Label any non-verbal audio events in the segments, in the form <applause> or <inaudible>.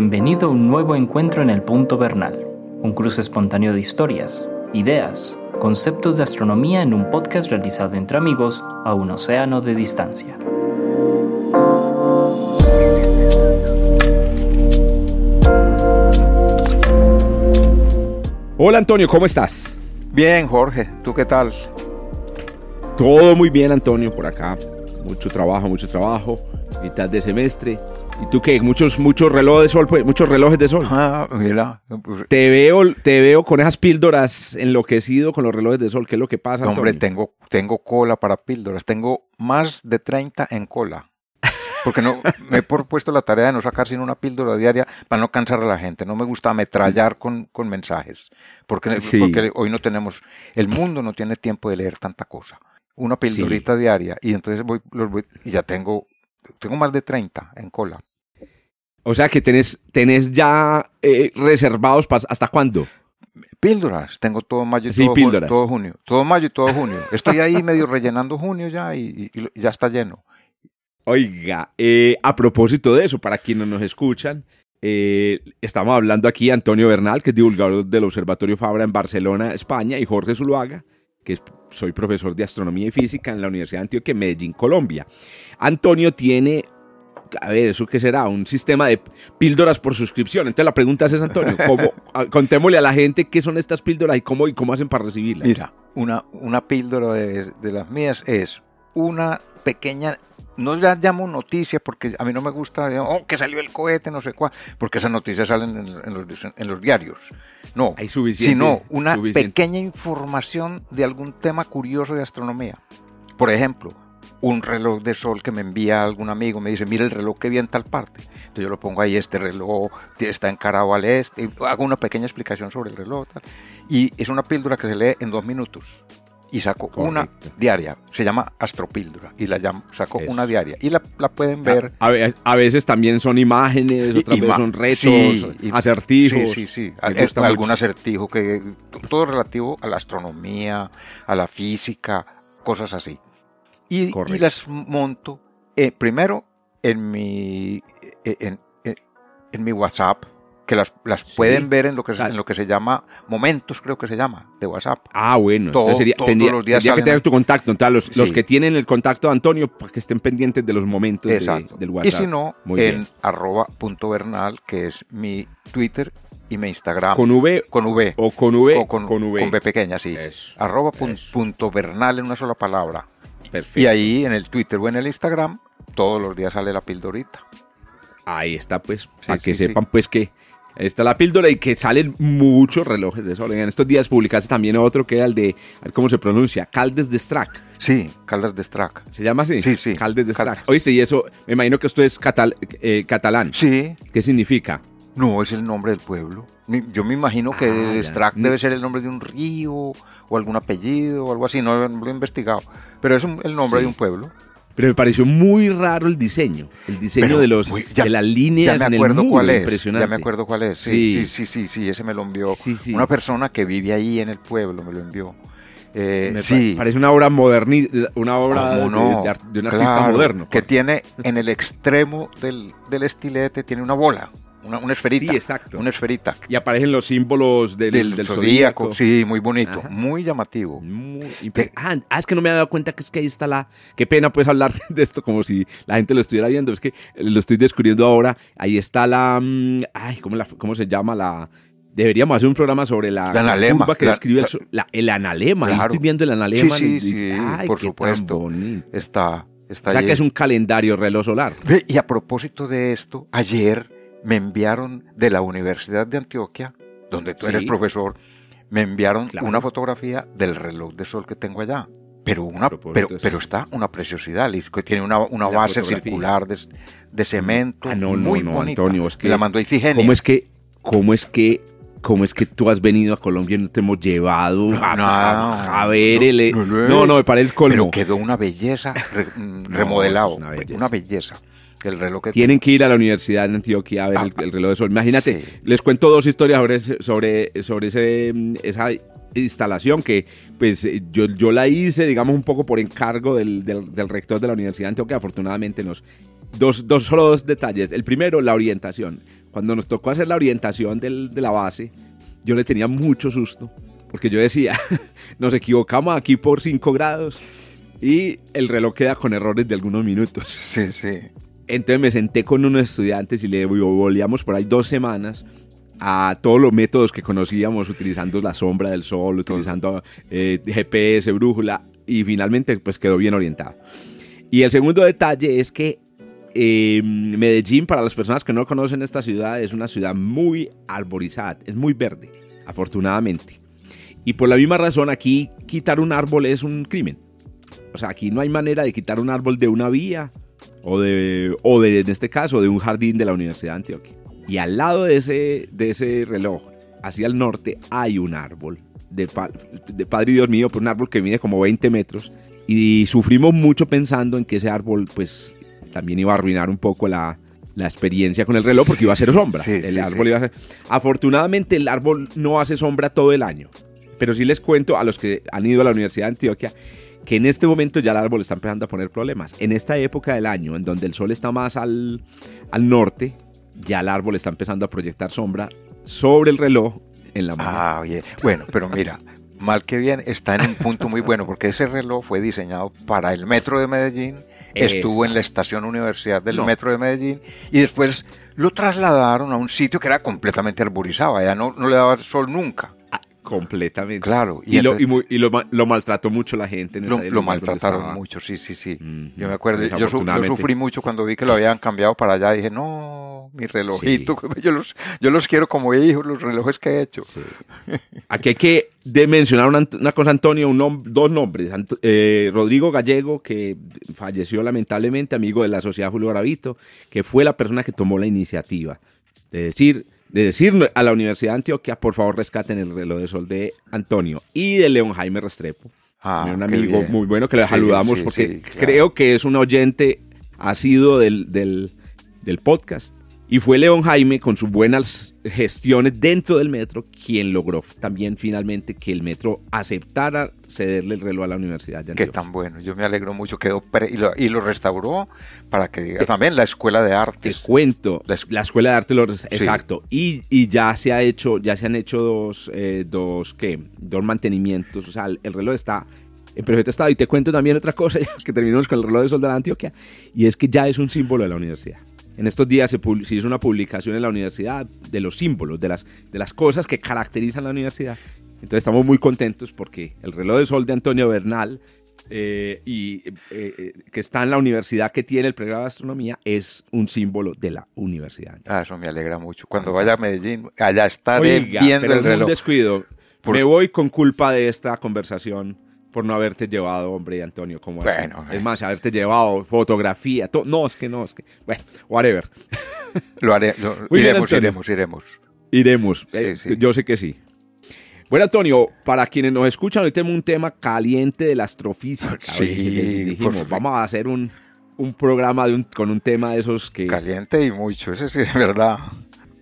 Bienvenido a un nuevo encuentro en el Punto Bernal, un cruce espontáneo de historias, ideas, conceptos de astronomía en un podcast realizado entre amigos a un océano de distancia. Hola Antonio, ¿cómo estás? Bien, Jorge, ¿tú qué tal? Todo muy bien, Antonio, por acá. Mucho trabajo, mucho trabajo. Mitad de semestre. ¿Y tú qué? Muchos, muchos relojes de sol, pues, muchos relojes de sol. Ah, mira. pues, Te veo, te veo con esas píldoras enloquecido con los relojes de sol. ¿Qué es lo que pasa, hombre, Antonio? tengo, tengo cola para píldoras. Tengo más de 30 en cola. Porque no, me he propuesto la tarea de no sacar sino una píldora diaria para no cansar a la gente. No me gusta ametrallar con, con mensajes. Porque, Sí. porque hoy no tenemos, el mundo no tiene tiempo de leer tanta cosa. Una píldorita diaria. Y entonces voy, los voy, y ya tengo, tengo más de 30 en cola. O sea que tenés, tenés ya eh, reservados hasta cuándo. Píldoras, tengo todo mayo y Sí, todo, píldoras. todo junio. Todo mayo y todo junio. Estoy ahí medio rellenando junio ya y, y- y ya está lleno. Oiga, eh, a propósito de eso, para quienes nos escuchan, eh, estamos hablando aquí Antonio Bernal, que es divulgador del Observatorio Fabra en Barcelona, España, y Jorge Zuluaga, que es, soy profesor de Astronomía y Física en la Universidad de Antioquia, Medellín, Colombia. Antonio tiene, a ver, ¿eso qué será? Un sistema de píldoras por suscripción. Entonces la pregunta es, Antonio, ¿cómo, <laughs> a- contémosle a la gente qué son estas píldoras y cómo, y cómo hacen para recibirlas. Mira, una, una píldora de, de las mías es una pequeña, no la llamo noticia porque a mí no me gusta, oh, que salió el cohete, no sé cuál, porque esas noticias salen en, en los, en los diarios. No, Hay suficiente, sino una suficiente. pequeña información de algún tema curioso de astronomía. Por ejemplo, un reloj de sol que me envía algún amigo, me dice, mira el reloj que vi en tal parte. Entonces yo lo pongo ahí, este reloj está encarado al este, hago una pequeña explicación sobre el reloj. tal. Y es una píldora que se lee en dos minutos. Y saco una Correcto. diaria, se llama astropíldora, y la llamo, saco Eso. una diaria. Y la, la pueden ver. A, a veces también son imágenes, otras Y- veces son retos, sí, acertijos. Sí, sí, sí. Es algún mucho. acertijo que todo relativo a la astronomía, a la física, cosas así. Y, y las monto eh, primero en mi eh, en, en- en mi WhatsApp, que las, las Sí. pueden ver en lo que se, en lo que se llama momentos, creo que se llama, de WhatsApp. Ah, bueno. Todo- entonces sería, todos tendría, los días tendría que tener tu contacto. Entonces, los, los que tienen el contacto de Antonio, para que estén pendientes de los momentos de- del y WhatsApp. si no, Muy en bien. arroba punto Bernal, que es mi Twitter y mi Instagram. ¿Con V con V. o con V? o con, con V. con B pequeña, sí. Eso, Arroba eso. punto Bernal en una sola palabra. Perfecto. Y ahí en el Twitter o en el Instagram, todos los días sale la pildorita. Ahí está, pues, Sí, para que sí, sepan, pues, que está la píldora y que salen muchos relojes de sol. En estos días publicaste también otro que era el de, a ver cómo se pronuncia, Caldes de Strack. Sí, Caldas de Strack. ¿Se llama así? Sí, sí. Caldes de Cal- Strack. Oíste, y eso, me imagino que esto es catal- eh, catalán. Sí, ¿Qué significa? No es el nombre del pueblo. Yo me imagino que Ah, ya. Strack Mm. debe ser el nombre de un río o algún apellido o algo así. No, lo he investigado. Pero es un- el nombre Sí. de un pueblo. Pero me pareció muy raro el diseño. El diseño Pero de los muy- ya- de las líneas Ya en me el acuerdo muro, cuál es. impresionante. Ya me acuerdo cuál es. Sí. Sí, sí, sí, sí, sí, ese me lo envió. Sí. Una persona que vive ahí en el pueblo me lo envió. Eh, Me sí. Parece una obra moderni una obra de, de de un artista Claro, moderno. Que tiene en el extremo del, del estilete, tiene una bola, una, una esferita. Sí, exacto. Una esferita. Y aparecen los símbolos del, Del, del zodíaco. zodíaco. Sí, muy bonito, Ajá. muy llamativo. Muy ah, ah, es que no me había dado cuenta que es que ahí está la... Qué pena pues hablar <laughs> de esto como si la gente lo estuviera viendo. Es que lo estoy descubriendo ahora. Ahí está la... mm, Ay, ¿cómo, la, cómo se llama la...? Deberíamos hacer un programa sobre la, La analema, curva que la- describe el, la- el analema. Ahí Claro. estoy viendo el analema. Sí, y sí, dice, sí, ay, por qué tan supuesto. bonito. Está, está O sea que es un calendario reloj solar. Y a propósito de esto, ayer me enviaron de la Universidad de Antioquia, donde tú Sí. eres profesor, me enviaron Claro. una fotografía del reloj de sol que tengo allá. Pero, una, pero, es- pero está una preciosidad, que tiene una, una base fotografía. circular de, de cemento. Ah, no, no, muy no, bonita. Antonio, es que- la mandó Ifigenia. ¿Cómo es que, cómo es que, cómo es que tú has venido a Colombia y no te hemos llevado a, No, a- a ver no, el... no he No, no, me parece el colmo. Pero quedó una belleza re- mm, No, remodelado. una belleza. Una belleza. El reloj que Tienen que ir a la Universidad de Antioquia a ver Ah, el, el reloj de sol. Imagínate, sí. les cuento dos historias sobre, sobre, sobre ese, mm, esa instalación que pues eh, yo, yo la hice, digamos, un poco por encargo del, del- del rector de la Universidad de Antioquia. Afortunadamente nos dos, dos, solo dos detalles. El primero, la orientación. Cuando nos tocó hacer la orientación del, de la base, yo le tenía mucho susto, porque yo decía, <laughs> nos equivocamos aquí por 5 grados y el reloj queda con errores de algunos minutos. Sí, sí. Entonces me senté con unos estudiantes y le volvíamos por ahí dos semanas a todos los métodos que conocíamos, utilizando la sombra del sol, utilizando eh, GPS, brújula, y finalmente pues quedó bien orientado. Y el segundo detalle es que eh, Medellín, para las personas que no conocen esta ciudad, es una ciudad muy arborizada, es muy verde, afortunadamente. Y por la misma razón aquí quitar un árbol es un crimen. O sea, aquí no hay manera de quitar un árbol de una vía o de, o de en este caso, de un jardín de la Universidad de Antioquia. Y al lado de ese, de ese reloj, hacia el norte, hay un árbol de, de Padre Dios mío, pues un árbol que mide como 20 metros. Y sufrimos mucho pensando en que ese árbol, pues, también iba a arruinar un poco la, la experiencia con el reloj porque iba a ser sombra. el árbol iba a. Afortunadamente el árbol no hace sombra todo el año, pero sí les cuento a los que han ido a la Universidad de Antioquia que en este momento ya el árbol está empezando a poner problemas. En esta época del año, en donde el sol está más al, al norte, ya el árbol está empezando a proyectar sombra sobre el reloj en la mano. Ah, oye. Bueno, pero mira, mal que bien, está en un punto muy bueno, porque ese reloj fue diseñado para el metro de Medellín, estuvo en la estación Universidad del metro de Medellín y después lo trasladaron a un sitio que era completamente arborizado, allá no, no le daba sol nunca. Completamente. Claro. Y, lo, y, lo, maltrató mucho la gente. En lo, lo maltrataron mucho, sí, sí, sí. Yo me acuerdo, yo, sufrí mucho cuando vi que lo habían cambiado para allá. Dije, no, mi relojito, <laughs> yo, los, yo los quiero como hijos, los relojes que he hecho. Aquí hay que de mencionar una, cosa, Antonio, un dos nombres. Eh, Rodrigo Gallego, que falleció lamentablemente, amigo de la Sociedad Julio Gravito, que fue la persona que tomó la iniciativa de decir de decir a la Universidad de Antioquia, por favor rescaten el reloj de sol de Antonio y de León Jaime Restrepo. Ah, un amigo muy bueno que le saludamos porque creo que es un oyente asiduo del, del, del podcast y fue León Jaime, con sus buenas gestiones dentro del metro, quien logró también finalmente que el metro aceptara cederle el reloj a la Universidad de Antioquia. Qué tan bueno, yo me alegro mucho. Quedó y, lo, restauró para que diga también la Escuela de Artes. Te cuento, la, Escuela de Arte, lo, exacto. Y, y, ya se ha hecho, ya se han hecho dos, eh, dos, ¿qué? Dos mantenimientos. O sea, el, reloj está en perfecto estado. Y te cuento también otra cosa, <laughs> ya que terminamos con el reloj de sol de la Antioquia, y es que ya es un símbolo de la universidad. En estos días se, hizo una publicación en la universidad de los símbolos, de las, de las cosas que caracterizan la universidad. Entonces estamos muy contentos porque el reloj de sol de Antonio Bernal, eh, y eh, eh, que está en la universidad que tiene el pregrado de astronomía, es un símbolo de la universidad. Ah, eso me alegra mucho. Cuando vaya a Medellín, allá estaré viendo el reloj. Un descuido. Me voy con culpa de esta conversación por no haberte llevado, hombre, Antonio, como bueno, Es más, haberte llevado fotografía. No, es que no, es que. Bueno, whatever. <laughs> Lo haré, iremos, iremos, iremos. Iremos. Eh, yo sé que sí. Bueno, Antonio, para quienes nos escuchan, hoy tenemos un tema caliente de la astrofísica. Sí, dijimos, vamos a hacer un, un programa de un, con un tema de esos que. Caliente y mucho, eso sí es verdad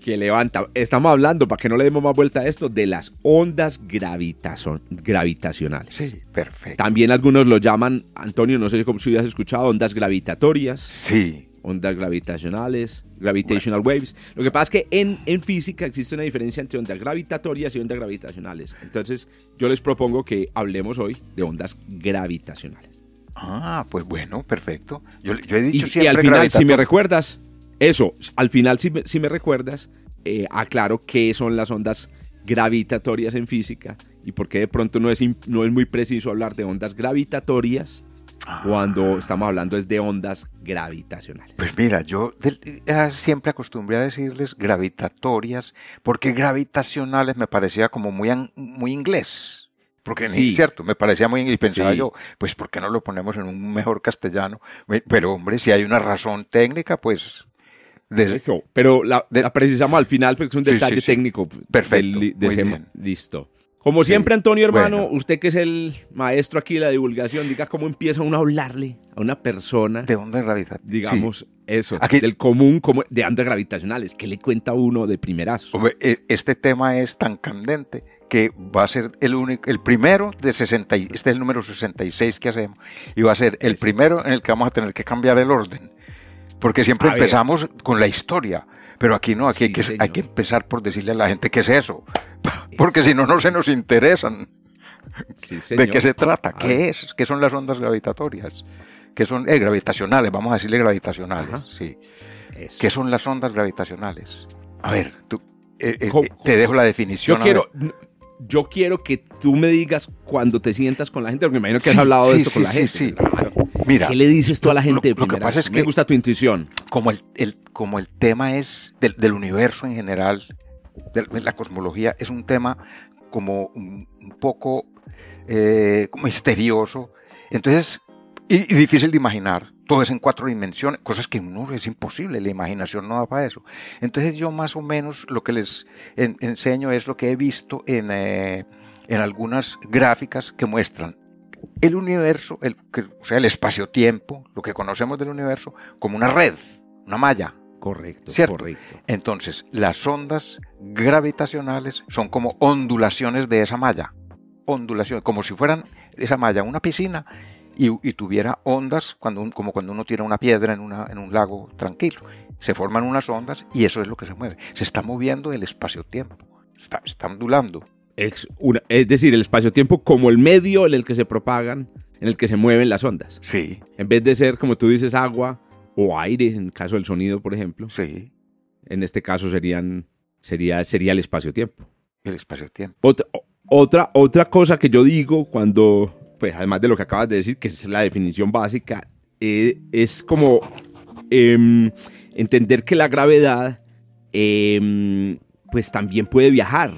que levanta. Estamos hablando, para que no le demos más vuelta a esto, de las ondas gravitacionales. Sí, perfecto. También algunos lo llaman, Antonio, no sé si has escuchado, ondas gravitatorias. Sí. Ondas gravitacionales, gravitational waves. Lo que pasa es que en, en física existe una diferencia entre ondas gravitatorias y ondas gravitacionales. Entonces, yo les propongo que hablemos hoy de ondas gravitacionales. Ah, pues bueno, perfecto. Yo, he dicho y, siempre y al final, si me recuerdas, eso, al final, si me, recuerdas, eh, aclaro qué son las ondas gravitatorias en física y por qué de pronto no es, no es muy preciso hablar de ondas gravitatorias cuando ah. estamos hablando es de ondas gravitacionales. Pues mira, yo eh, siempre acostumbré a decirles gravitatorias porque gravitacionales me parecía como muy, muy inglés. Porque sí. cierto, me parecía muy y pensaba yo, pues ¿por qué no lo ponemos en un mejor castellano? Pero hombre, si hay una razón técnica, pues pero la, precisamos al final porque es un detalle técnico. Perfecto. Listo. Como siempre, Antonio, hermano, usted que es el maestro aquí de la divulgación, diga cómo empieza uno a hablarle a una persona. ¿De ondas gravitacionales? Digamos, eso, aquí, del común como de ondas gravitacionales. ¿Qué le cuenta uno de primerazo? E, este tema es tan candente que va a ser el único, el primero de 60, este es el número 66 que hacemos, y va a ser el primero en el que vamos a tener que cambiar el orden Porque siempre empezamos con la historia. Pero aquí no, aquí hay, que, hay, que, empezar por decirle a la gente qué es eso. <laughs> Porque si no, no se nos interesan. <laughs> ¿De qué se trata? ¿Qué es? ¿Qué son las ondas gravitatorias? ¿Qué son eh, gravitacionales? Vamos a decirle gravitacionales. Sí. ¿Qué son las ondas gravitacionales? A ver, tú, eh, eh, te dejo la definición. Yo quiero, yo quiero que tú me digas cuando te sientas con la gente, porque me imagino que has hablado de esto con la gente. Sí, Mira, ¿qué le dices tú a la gente? Lo, que pasa es que me gusta tu intuición. Como el, como el tema es del, universo en general, de la cosmología, es un tema como un, poco eh, misterioso. Entonces, y, difícil de imaginar. Todo es en cuatro dimensiones, cosas que no es imposible, la imaginación no da para eso. Entonces yo más o menos lo que les enseño es lo que he visto en, eh, en algunas gráficas que muestran el universo, el, o sea, el espacio-tiempo, lo que conocemos del universo, como una red, una malla. Correcto, ¿cierto? correcto. Entonces, las ondas gravitacionales son como ondulaciones de esa malla. Ondulaciones, como si fueran esa malla una piscina y, tuviera ondas como cuando uno tiene una piedra en, una, en un lago tranquilo. Se forman unas ondas y eso es lo que se mueve. Se está moviendo el espacio-tiempo. Está, está ondulando. Es, es decir, el espacio-tiempo como el medio en el que se propagan, en el que se mueven las ondas. Sí. En vez de ser, como tú dices, agua o aire, en el caso del sonido, por ejemplo. Sí. En este caso serían, sería, sería el espacio-tiempo. El espacio-tiempo. Otra, otra, otra cosa que yo digo cuando, pues además de lo que acabas de decir, que es la definición básica, eh, es como em, entender que la gravedad, em, pues también puede viajar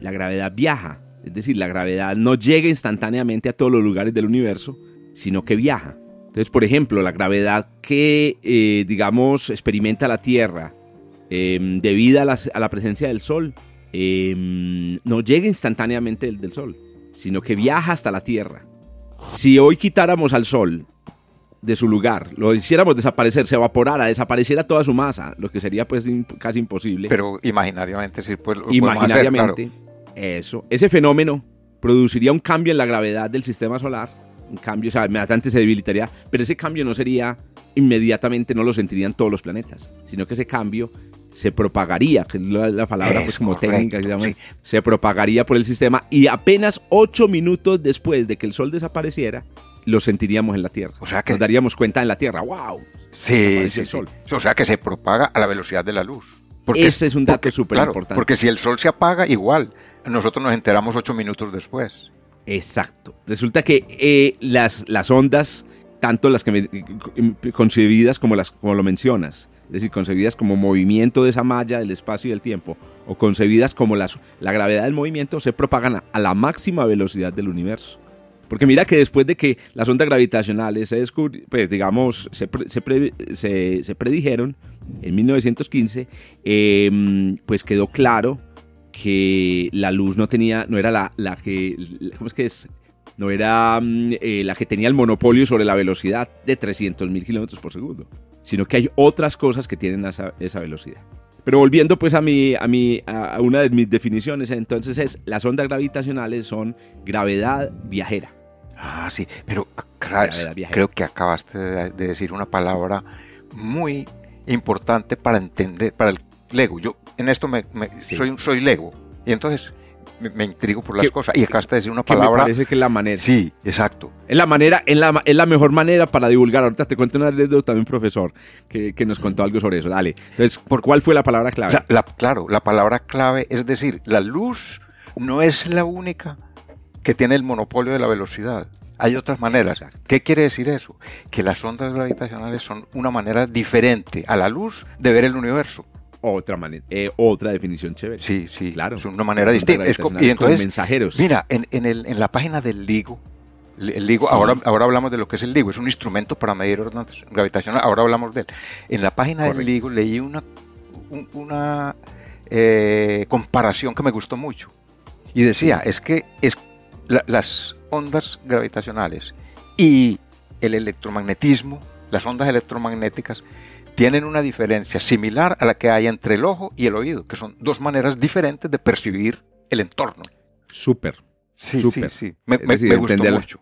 la gravedad viaja. Es decir, la gravedad no llega instantáneamente a todos los lugares del universo, sino que viaja. Entonces, por ejemplo, la gravedad que, eh, digamos, experimenta la Tierra em, debido a la, presencia del Sol, em, no llega instantáneamente del, Sol, sino que viaja hasta la Tierra. Si hoy quitáramos al Sol de su lugar, lo hiciéramos desaparecer, se evaporara, desapareciera toda su masa, lo que sería pues casi imposible. Pero imaginariamente sí, pues imaginariamente. Eso, ese fenómeno produciría un cambio en la gravedad del sistema solar, un cambio, o sea, inmediatamente se debilitaría, pero ese cambio no sería inmediatamente, no lo sentirían todos los planetas, sino que ese cambio se propagaría, que es la, palabra pues, como técnica que se propagaría por el sistema y apenas ocho minutos después de que el Sol desapareciera, lo sentiríamos en la Tierra. O sea que nos daríamos cuenta en la Tierra, wow. Sí, sí, el Sol. O sea que se propaga a la velocidad de la luz. Porque, Ese es un dato súper importante. porque si el Sol se apaga, igual, nosotros nos enteramos ocho minutos después. Exacto. Resulta que eh, las, las ondas, tanto las que concebidas como las como lo mencionas, es decir, concebidas como movimiento de esa malla del espacio y del tiempo, o concebidas como las, la gravedad del movimiento, se propagan a, la máxima velocidad del universo. Porque mira que después de que las ondas gravitacionales se pues digamos, se, se, se, predijeron en 1915, em, pues quedó claro que la luz no tenía, no era la, la que, ¿cómo es que es? No era mm, eh, la que tenía el monopolio sobre la velocidad de 300.000 kilómetros por segundo, sino que hay otras cosas que tienen esa, esa velocidad. Pero volviendo pues a, mi, a, mi, a una de mis definiciones, entonces es, las ondas gravitacionales son gravedad viajera. Ah, sí, pero creo que acabaste de decir una palabra muy importante para entender, para el Lego. Yo en esto me, soy, soy Lego. Y entonces me, intrigo por las cosas. Y acabaste de decir una palabra. me parece que es la manera. Sí, exacto. Es la manera, es la, es la mejor manera para divulgar. Ahorita te cuento una anécdota también, profesor, que, que, nos contó algo sobre eso. Dale. Entonces, ¿por cuál fue la palabra clave? claro, la palabra clave es decir, la luz no es la única que tiene el monopolio de la velocidad. Hay otras maneras. ¿Qué quiere decir eso? Que las ondas gravitacionales son una manera diferente a la luz de ver el universo otra manera, eh, otra definición chévere. Sí, sí, claro. Es una manera distinta. Es y entonces, mensajeros. Mira, en, en, el, en, la página del LIGO, el LIGO, ahora, ahora hablamos de lo que es el LIGO, es un instrumento para medir ondas gravitacionales, ahora hablamos de él. En la página del LIGO leí una, una eh, comparación que me gustó mucho. Y decía, es que es, las ondas gravitacionales y el electromagnetismo, las ondas electromagnéticas, tienen una diferencia similar a la que hay entre el ojo y el oído, que son dos maneras diferentes de percibir el entorno. Súper. Sí, sí, sí. Me, gustó mucho.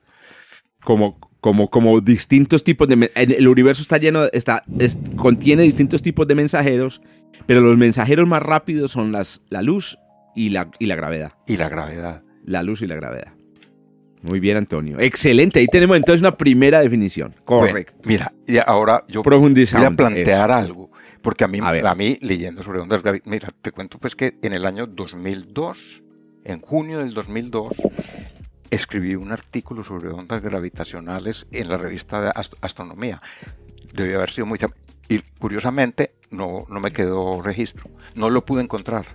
Como, como, como distintos tipos de... El universo está lleno, está, contiene distintos tipos de mensajeros, pero los mensajeros más rápidos son las, la luz y la, y la gravedad. Y la gravedad. La luz y la gravedad. Muy bien, Antonio. Excelente. Ahí tenemos entonces una primera definición. Correcto. mira, y ahora yo voy a plantear algo. Porque a mí, a, mí, leyendo sobre ondas gravitacionales, mira, te cuento pues que en el año 2002, en junio del 2002, escribí un artículo sobre ondas gravitacionales en la revista de Astronomía. Debió haber sido muy... Y curiosamente no, no me quedó registro. No lo pude encontrar.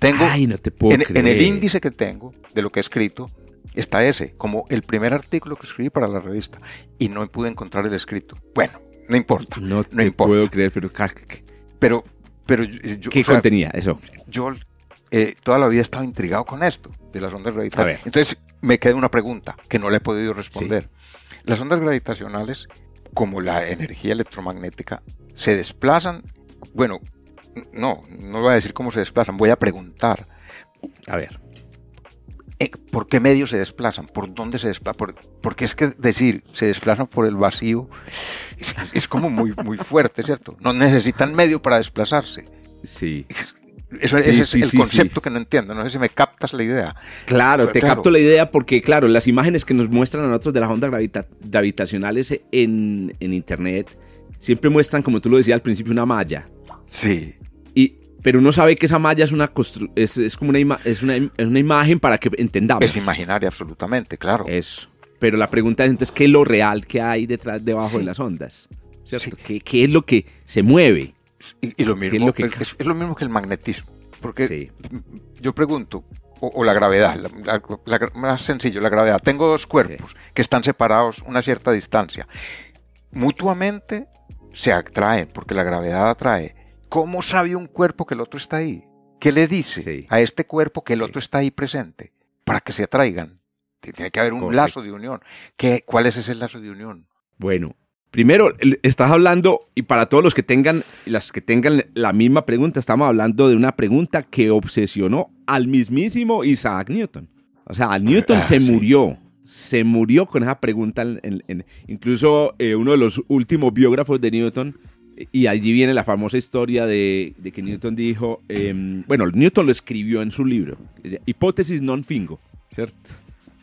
Tengo, Ay, no te puedo en, en el índice que tengo de lo que he escrito, está ese, como el primer artículo que escribí para la revista. Y no pude encontrar el escrito. Bueno, no importa. No, no puedo creer, pero pero, pero yo, ¿Qué contenía eso? Yo eh, toda la vida he estado intrigado con esto de las ondas gravitacionales. Entonces me queda una pregunta que no le he podido responder. Las ondas gravitacionales, como la energía electromagnética, se desplazan. Bueno, no, no voy a decir cómo se desplazan, voy a preguntar. A ver. Eh, ¿Por qué medios se desplazan? ¿Por dónde se desplazan? porque es que decir se desplazan por el vacío es, como muy, muy fuerte, ¿cierto? No necesitan medio para desplazarse. Sí. Eso, ese es el concepto que no entiendo. No sé si me captas la idea. Claro, te capto la idea porque, claro, las imágenes que nos muestran a nosotros de las ondas gravitacionales en, en Internet siempre muestran, como tú lo decías al principio, una malla. Sí pero uno sabe que esa malla es una es, es como una, es una, es una imagen para que entendamos. Es imaginaria absolutamente, claro. Eso. Pero la pregunta es entonces, ¿qué es lo real que hay detrás, debajo de las ondas? ¿Cierto? ¿Qué, ¿Qué, es lo que se mueve? Y, lo mismo, es lo, que... es, lo mismo que el magnetismo. Porque yo pregunto, o, la gravedad, más sencillo, la gravedad. Tengo dos cuerpos que están separados una cierta distancia. Mutuamente se atraen, porque la gravedad atrae ¿Cómo sabe un cuerpo que el otro está ahí? ¿Qué le dice a este cuerpo que el otro está ahí presente? Para que se atraigan. Tiene que haber un lazo de unión. ¿Qué, ¿Cuál es ese lazo de unión? Bueno, primero estás hablando, y para todos los que tengan, las que tengan la misma pregunta, estamos hablando de una pregunta que obsesionó al mismísimo Isaac Newton. O sea, Newton ah, se murió se murió con esa pregunta. incluso eh, uno de los últimos biógrafos de Newton y allí viene la famosa historia de, que Newton dijo, em, bueno, Newton lo escribió en su libro, hipótesis non fingo, ¿cierto?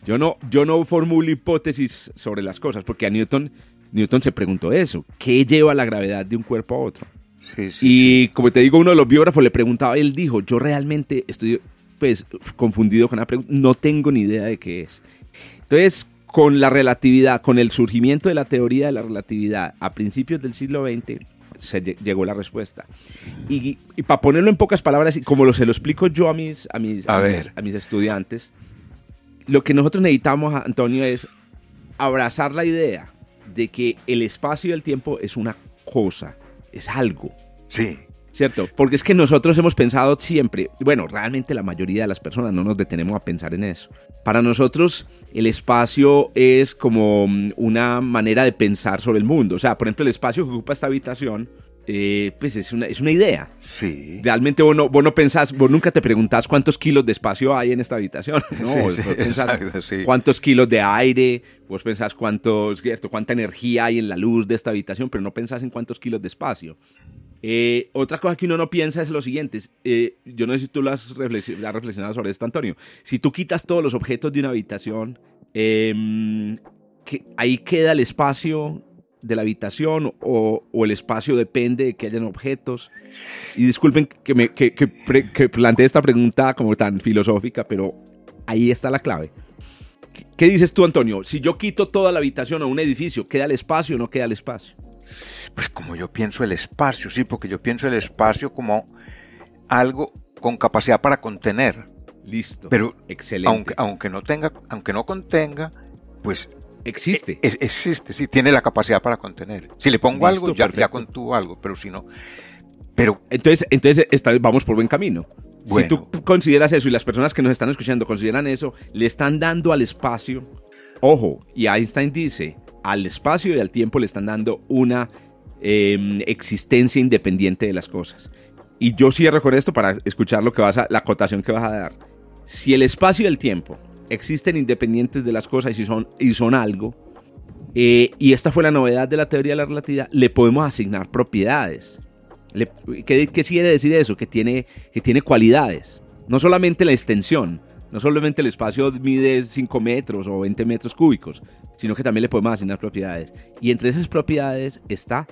Yo no, yo no formulo hipótesis sobre las cosas, porque a Newton, Newton se preguntó eso, ¿qué lleva la gravedad de un cuerpo a otro? Sí, sí, y como te digo, uno de los biógrafos le preguntaba, él dijo, yo realmente estoy pues confundido con la pregunta, no tengo ni idea de qué es. Entonces, con la relatividad, con el surgimiento de la teoría de la relatividad a principios del siglo XX, se llegó la respuesta. Y, para ponerlo en pocas palabras, como lo, se lo explico yo a mis, a mis, a, mis, estudiantes, lo que nosotros necesitamos, Antonio, es abrazar la idea de que el espacio y el tiempo es una cosa, es algo. Sí. ¿Cierto? Porque es que nosotros hemos pensado siempre, bueno, realmente la mayoría de las personas no nos detenemos a pensar en eso. Para nosotros el espacio es como mm, una manera de pensar sobre el mundo. O sea, por ejemplo, el espacio que ocupa esta habitación, eh, pues es una, es una idea. Sí. Realmente vos no, vos no pensás, vos nunca te preguntás cuántos kilos de espacio hay en esta habitación. <laughs> No, sí, <laughs> sí, cuántos kilos de aire, vos pensás cuántos, cuánta energía hay en la luz de esta habitación, pero no pensás en cuántos kilos de espacio. Eh, otra cosa que uno no piensa es lo siguiente. Eh, yo no sé si tú lo has, reflexionado sobre esto, Antonio. Si tú quitas todos los objetos de una habitación, em, que ahí queda el espacio de la habitación o, el espacio depende de que hayan objetos. Y disculpen que, me, que, plantee esta pregunta como tan filosófica, pero ahí está la clave. ¿Qué dices tú, Antonio? Si yo quito toda la habitación o un edificio, ¿queda el espacio o no queda el espacio? Pues como yo pienso el espacio, sí, porque yo pienso el espacio como algo con capacidad para contener. Listo. Pero excelente. Aunque, aunque no tenga, aunque no contenga, pues existe. E, existe, sí, tiene la capacidad para contener. Si le pongo algo, ya, ya, contuvo algo, pero si no. Pero. Entonces, entonces vamos por buen camino. Si tú consideras eso y las personas que nos están escuchando consideran eso, le están dando al espacio. Ojo, y Einstein dice: al espacio y al tiempo le están dando una em, existencia independiente de las cosas. Y yo cierro con esto para escuchar lo que vas a, la acotación que vas a dar. Si el espacio y el tiempo existen independientes de las cosas y son, y son algo, Eh, y esta fue la novedad de la teoría de la relatividad, le podemos asignar propiedades. ¿qué, quiere decir eso? Que tiene, que tiene cualidades. No solamente la extensión, no solamente el espacio mide 5 metros o 20 metros cúbicos, sino que también le podemos asignar propiedades. Y entre esas propiedades está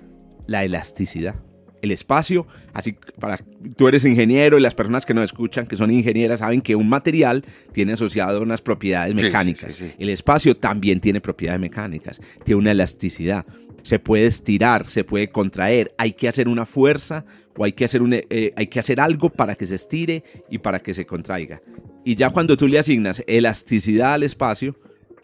la elasticidad. El espacio, así para tú eres ingeniero y las personas que nos escuchan que son ingenieras saben que un material tiene asociado unas propiedades mecánicas. el espacio también tiene propiedades mecánicas, tiene una elasticidad. Se puede estirar, se puede contraer, hay que hacer una fuerza o hay que hacer, un, eh, hay que hacer algo para que se estire y para que se contraiga. Y ya cuando tú le asignas elasticidad al espacio,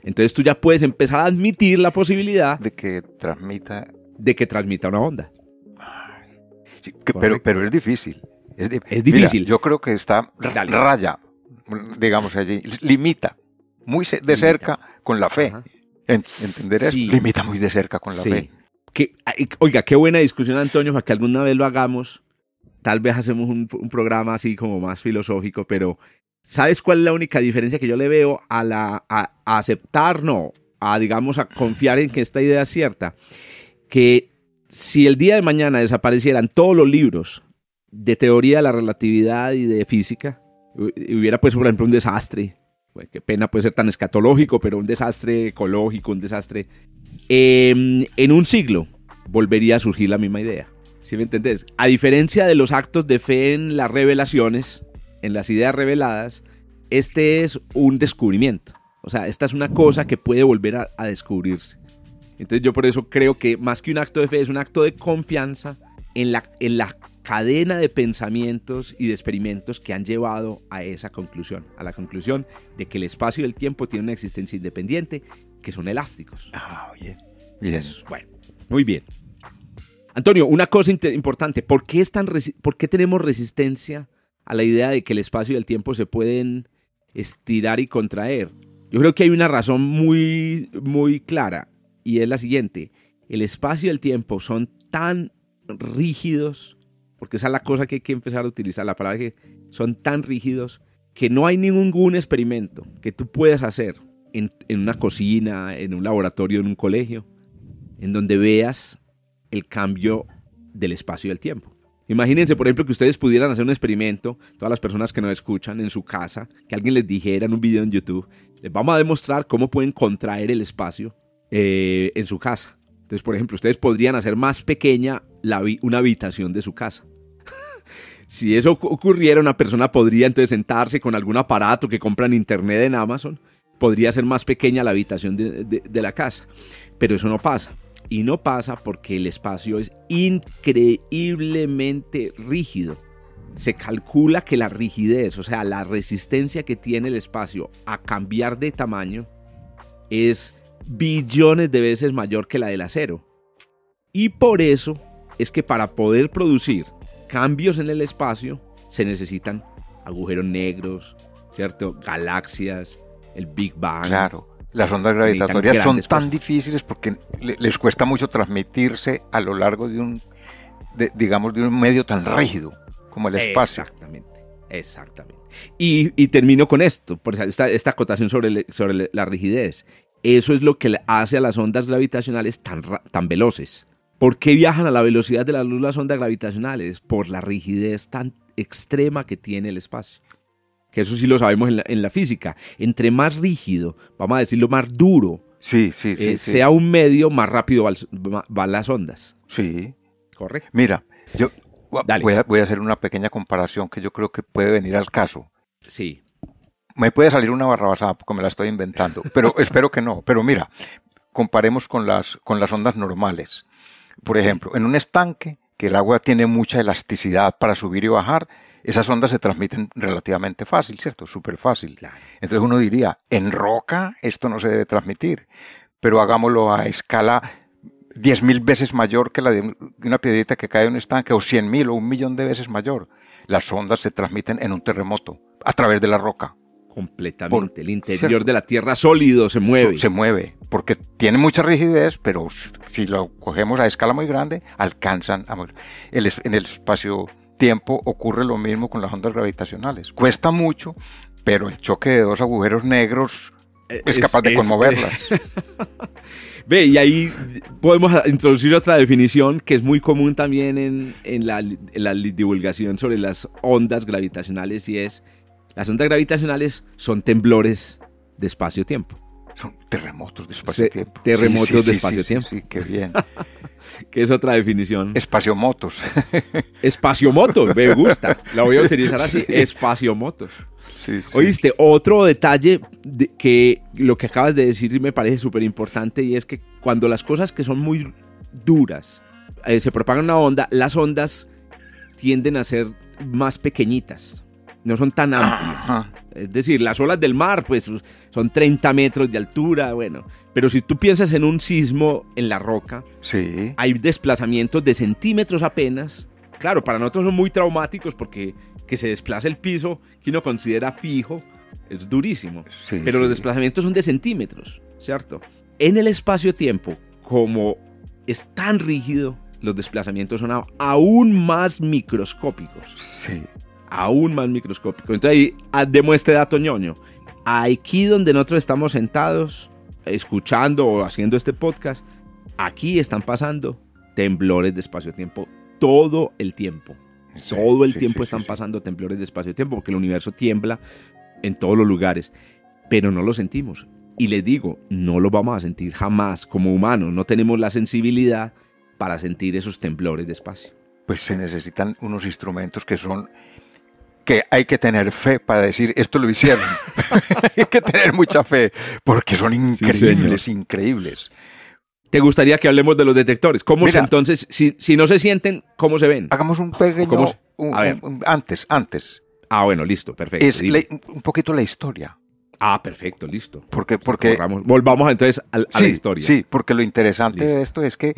entonces tú ya puedes empezar a admitir la posibilidad de que transmita de que transmita una onda. pero, pero es difícil. Es, difícil. yo creo que está raya, digamos allí, limita muy de cerca con la fe. ¿Entender eso? Limita muy de cerca con la fe. Que, oiga, qué buena discusión, Antonio, para que alguna vez lo hagamos. Tal vez hacemos un, programa así como más filosófico, pero ¿sabes cuál es la única diferencia que yo le veo a, la, a aceptar, no, a digamos, a confiar en que esta idea es cierta? que si el día de mañana desaparecieran todos los libros de teoría de la relatividad y de física, hubiera pues por ejemplo un desastre, pues, qué pena puede ser tan escatológico, pero un desastre ecológico, un desastre, em, en un siglo volvería a surgir la misma idea. ¿Sí me entendés? A diferencia de los actos de fe en las revelaciones, en las ideas reveladas, este es un descubrimiento. O sea, esta es una cosa que puede volver a descubrirse. Entonces yo por eso creo que más que un acto de fe es un acto de confianza en la, en la cadena de pensamientos y de experimentos que han llevado a esa conclusión, a la conclusión de que el espacio y el tiempo tienen una existencia independiente, que son elásticos. Ah, bien. Bien. bueno, muy bien. Antonio, una cosa importante, ¿por qué, es tan ¿por qué tenemos resistencia a la idea de que el espacio y el tiempo se pueden estirar y contraer? Yo creo que hay una razón muy, muy clara y es la siguiente. El espacio y el tiempo son tan rígidos, porque esa es la cosa que hay que empezar a utilizar, la palabra que son tan rígidos que no hay ningún experimento que tú puedas hacer en, una cocina, en un laboratorio, en un colegio, en donde veas el cambio del espacio y el tiempo. Imagínense, por ejemplo, que ustedes pudieran hacer un experimento, todas las personas que nos escuchan en su casa, que alguien les dijera en un video en YouTube, les vamos a demostrar cómo pueden contraer el espacio eh, en su casa. Entonces, por ejemplo, ustedes podrían hacer más pequeña una habitación de su casa. <laughs> si eso ocurriera, una persona podría entonces sentarse con algún aparato que compra en internet en Amazon, podría ser más pequeña la habitación de la casa. Pero eso no pasa. Y no pasa porque el espacio es increíblemente rígido. Se calcula que la rigidez, o sea, la resistencia que tiene el espacio a cambiar de tamaño, es billones de veces mayor que la del acero. Y por eso es que para poder producir cambios en el espacio se necesitan agujeros negros, ¿cierto? Galaxias, el Big Bang. Claro. Las ondas gravitatorias son tan difíciles porque les cuesta mucho transmitirse a lo largo de un, digamos, de un medio tan rígido como el espacio. Exactamente, exactamente. Y, termino con esto, por esta, esta acotación sobre, sobre la rigidez. Eso es lo que hace a las ondas gravitacionales tan, tan veloces. ¿Por qué viajan a la velocidad de la luz las ondas gravitacionales? Por la rigidez tan extrema que tiene el espacio. Que eso sí lo sabemos en la, física. Entre más rígido, vamos a decirlo más duro, sí, sí, sí, eh, sea un medio, más rápido van, las ondas. Sí. Correcto. Mira, yo voy a, voy a hacer una pequeña comparación que yo creo que puede venir al caso. Sí me puede salir una barrabasada porque me la estoy inventando, pero <laughs> espero que no. Pero mira, comparemos con las, con las ondas normales. Por ejemplo, en un estanque, que el agua tiene mucha elasticidad para subir y bajar, esas ondas se transmiten relativamente fácil, ¿cierto? Súper fácil. Entonces uno diría, en roca esto no se debe transmitir, pero hagámoslo a escala 10.000 veces mayor que la de una piedrita que cae en un estanque, o 100.000 o un millón de veces mayor. Las ondas se transmiten en un terremoto, a través de la roca completamente. el interior de la Tierra sólido se mueve. Se mueve, porque tiene mucha rigidez, pero si lo cogemos a escala muy grande, alcanzan a en el espacio-tiempo ocurre lo mismo con las ondas gravitacionales. Cuesta mucho, pero el choque de dos agujeros negros es, capaz de conmoverlas. <laughs> Ve, y ahí podemos introducir otra definición que es muy común también en, en, la, en la divulgación sobre las ondas gravitacionales y es, las ondas gravitacionales son temblores de espacio-tiempo. Son terremotos de espacio-tiempo. Terremotos Sí, sí, de sí, espacio-tiempo. Sí, sí, qué bien. <laughs> que es otra definición. Espaciomotos. <laughs> Espaciomotos, me gusta. La voy a utilizar así, <laughs> Sí. espaciomotos. Sí, sí. Oíste, otro detalle de- que lo que acabas de decir me parece súper importante y es que cuando las cosas que son muy duras eh, se propagan una onda, las ondas tienden a ser más pequeñitas, no son tan amplias. Ajá. Es decir, las olas del mar pues son 30 metros de altura, bueno, pero si tú piensas en un sismo en la roca, Sí. hay desplazamientos de centímetros apenas. Claro, para nosotros son muy traumáticos porque que se desplace el piso que uno considera fijo es durísimo. Sí, Pero los sí. desplazamientos son de centímetros, ¿cierto? En el espacio-tiempo, como es tan rígido, los desplazamientos son aún más microscópicos. Sí. Aún más microscópicos. Entonces ahí ah, demos este dato ñoño. Aquí donde nosotros estamos sentados, escuchando o haciendo este podcast, aquí están pasando temblores de espacio-tiempo todo el tiempo. Sí, Todo el sí, tiempo sí, están pasando temblores de espacio-tiempo porque el universo tiembla en todos los lugares, pero no lo sentimos. Y les digo, no lo vamos a sentir jamás como humanos. No tenemos la sensibilidad para sentir esos temblores de espacio. Pues se necesitan unos instrumentos que son que hay que tener fe para decir esto lo hicieron. <laughs> <laughs> hay que tener mucha fe porque son Sí, increíbles, increíbles. ¿Te gustaría que hablemos de los detectores? ¿Cómo se, Mira. entonces, si, si no se sienten, cómo se ven? Hagamos un pequeño ¿Cómo se- un- a ver. un- un- antes, antes. Ah, bueno, listo, perfecto. Es la- un poquito la historia. Ah, perfecto, listo. Porque, porque Corramos. Volvamos entonces a, a sí, la historia. Sí, porque lo interesante Listo. de esto es que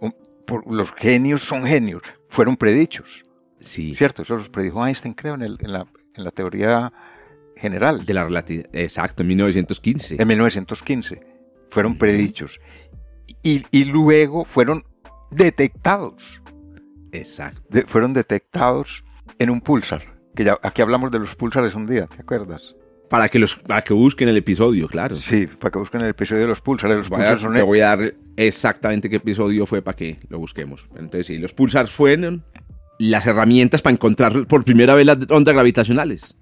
um, por- los genios son genios, fueron predichos, Sí. ¿cierto? Eso los predijo Einstein, creo, en, el- en la, en la teoría general De la relatividad. Exacto, en 1915. en 1915. Fueron predichos. Y, y luego fueron detectados. Exacto. de- fueron detectados en un pulsar. Que ya, aquí hablamos de los pulsares un día, ¿te acuerdas? Para que, los, para que busquen el episodio, claro. Sí, para que busquen el episodio de los pulsares. Los pulsares son te voy a dar exactamente qué episodio fue para que lo busquemos. Entonces, sí, los pulsars fueron las herramientas para encontrar por primera vez las ondas gravitacionales.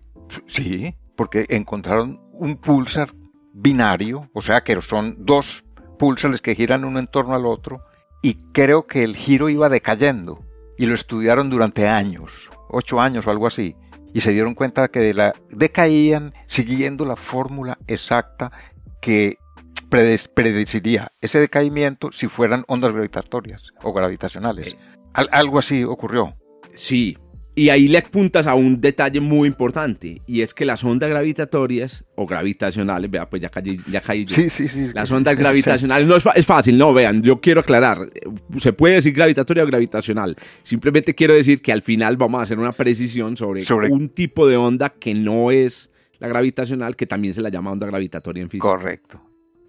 Sí, porque encontraron un pulsar binario, o sea que son dos pulsares que giran uno en torno al otro, y creo que el giro iba decayendo, y lo estudiaron durante años, ocho años o algo así, y se dieron cuenta que de la, decaían siguiendo la fórmula exacta que predeciría ese decaimiento si fueran ondas gravitatorias o gravitacionales. Al- algo así ocurrió. Sí. Y ahí le apuntas a un detalle muy importante, y es que las ondas gravitatorias o gravitacionales, vea, pues ya caí, ya caí yo. Sí, sí, sí. Las ondas <laughs> gravitacionales, no es, fácil, no, vean, yo quiero aclarar, eh, se puede decir gravitatoria o gravitacional, simplemente quiero decir que al final vamos a hacer una precisión sobre, Sobre- un tipo de onda que no es la gravitacional, que también se la llama onda gravitatoria en física. Correcto.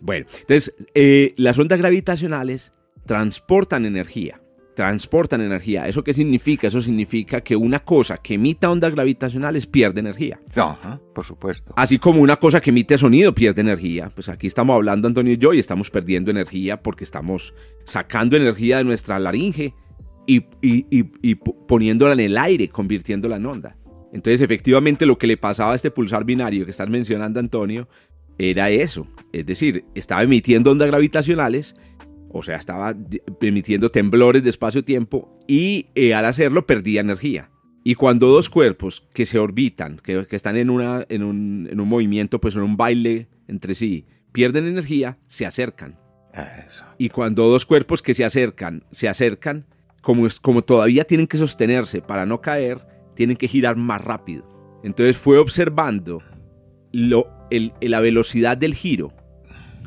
Bueno, entonces, eh, las ondas gravitacionales transportan energía, transportan energía. ¿Eso qué significa? Eso significa que una cosa que emita ondas gravitacionales pierde energía. Ajá, por supuesto. Así como una cosa que emite sonido pierde energía. Pues aquí estamos hablando Antonio y yo y estamos perdiendo energía porque estamos sacando energía de nuestra laringe y, y- y- y p- poniéndola en el aire, convirtiéndola en onda. Entonces, efectivamente, lo que le pasaba a este pulsar binario que estás mencionando, Antonio, era eso. Es decir, estaba emitiendo ondas gravitacionales, o sea, estaba emitiendo temblores de espacio-tiempo y eh, al hacerlo perdía energía. Y cuando dos cuerpos que se orbitan, que, que están en, una, en, un, en un movimiento, pues en un baile entre sí, pierden energía, se acercan. Eso. Y cuando dos cuerpos que se acercan, se acercan, como todavía tienen que sostenerse para no caer, tienen que girar más rápido. Entonces fue observando lo, el- la velocidad del giro,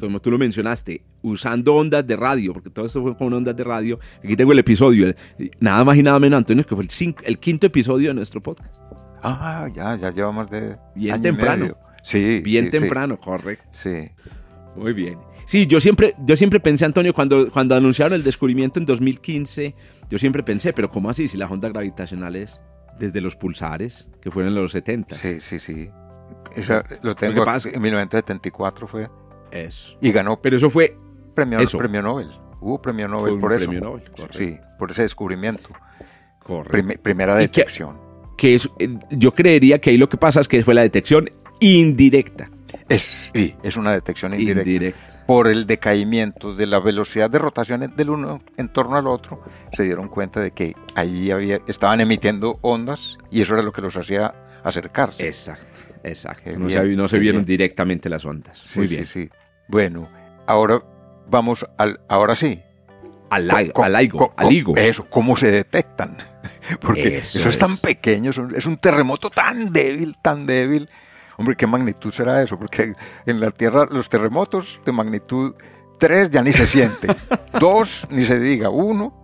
como tú lo mencionaste, usando ondas de radio, porque todo esto fue con ondas de radio. Aquí tengo el episodio, nada más y nada menos, Antonio, que fue el, cinco- el quinto episodio de nuestro podcast. Ah, ya, ya llevamos de. Bien año y temprano. medio. Sí. Bien sí, sí, temprano, correcto. Sí. Muy bien. Sí, yo siempre, yo siempre pensé, Antonio, cuando, cuando anunciaron el descubrimiento en 2015, yo siempre pensé, pero ¿cómo así? Si las ondas gravitacionales desde los pulsares, que fueron en los 70. Sí, sí, sí. Esa, lo tengo que pasa- en 1974 fue. Eso. Y ganó. Pero eso fue, premio, Eso. premio Nobel. Hubo premio Fue Nobel un por eso. premio Nobel, correcto. Sí, por ese descubrimiento. Correcto. Prime- primera ¿Y qué- detección. que es, yo creería que ahí lo que pasa es que fue la detección indirecta. Es, sí, es una detección indirecta. Indirecta. Por el decaimiento de la velocidad de rotación del uno en torno al otro, se dieron cuenta de que ahí había, estaban emitiendo ondas y eso era lo que los hacía acercarse. Exacto, exacto. Qué no bien, se, no se vieron bien. directamente las ondas. Sí, Muy sí, bien. sí. Bueno, ahora vamos al, ahora sí. Al, Co- al aigo, co- al higo. Eso, ¿cómo se detectan? <laughs> Porque Eso eso, es tan pequeño, es un, es un terremoto tan débil, tan débil. Hombre, ¿qué magnitud será eso? Porque en la Tierra los terremotos de magnitud 3 ya ni se siente. <laughs> 2 ni se diga. 1.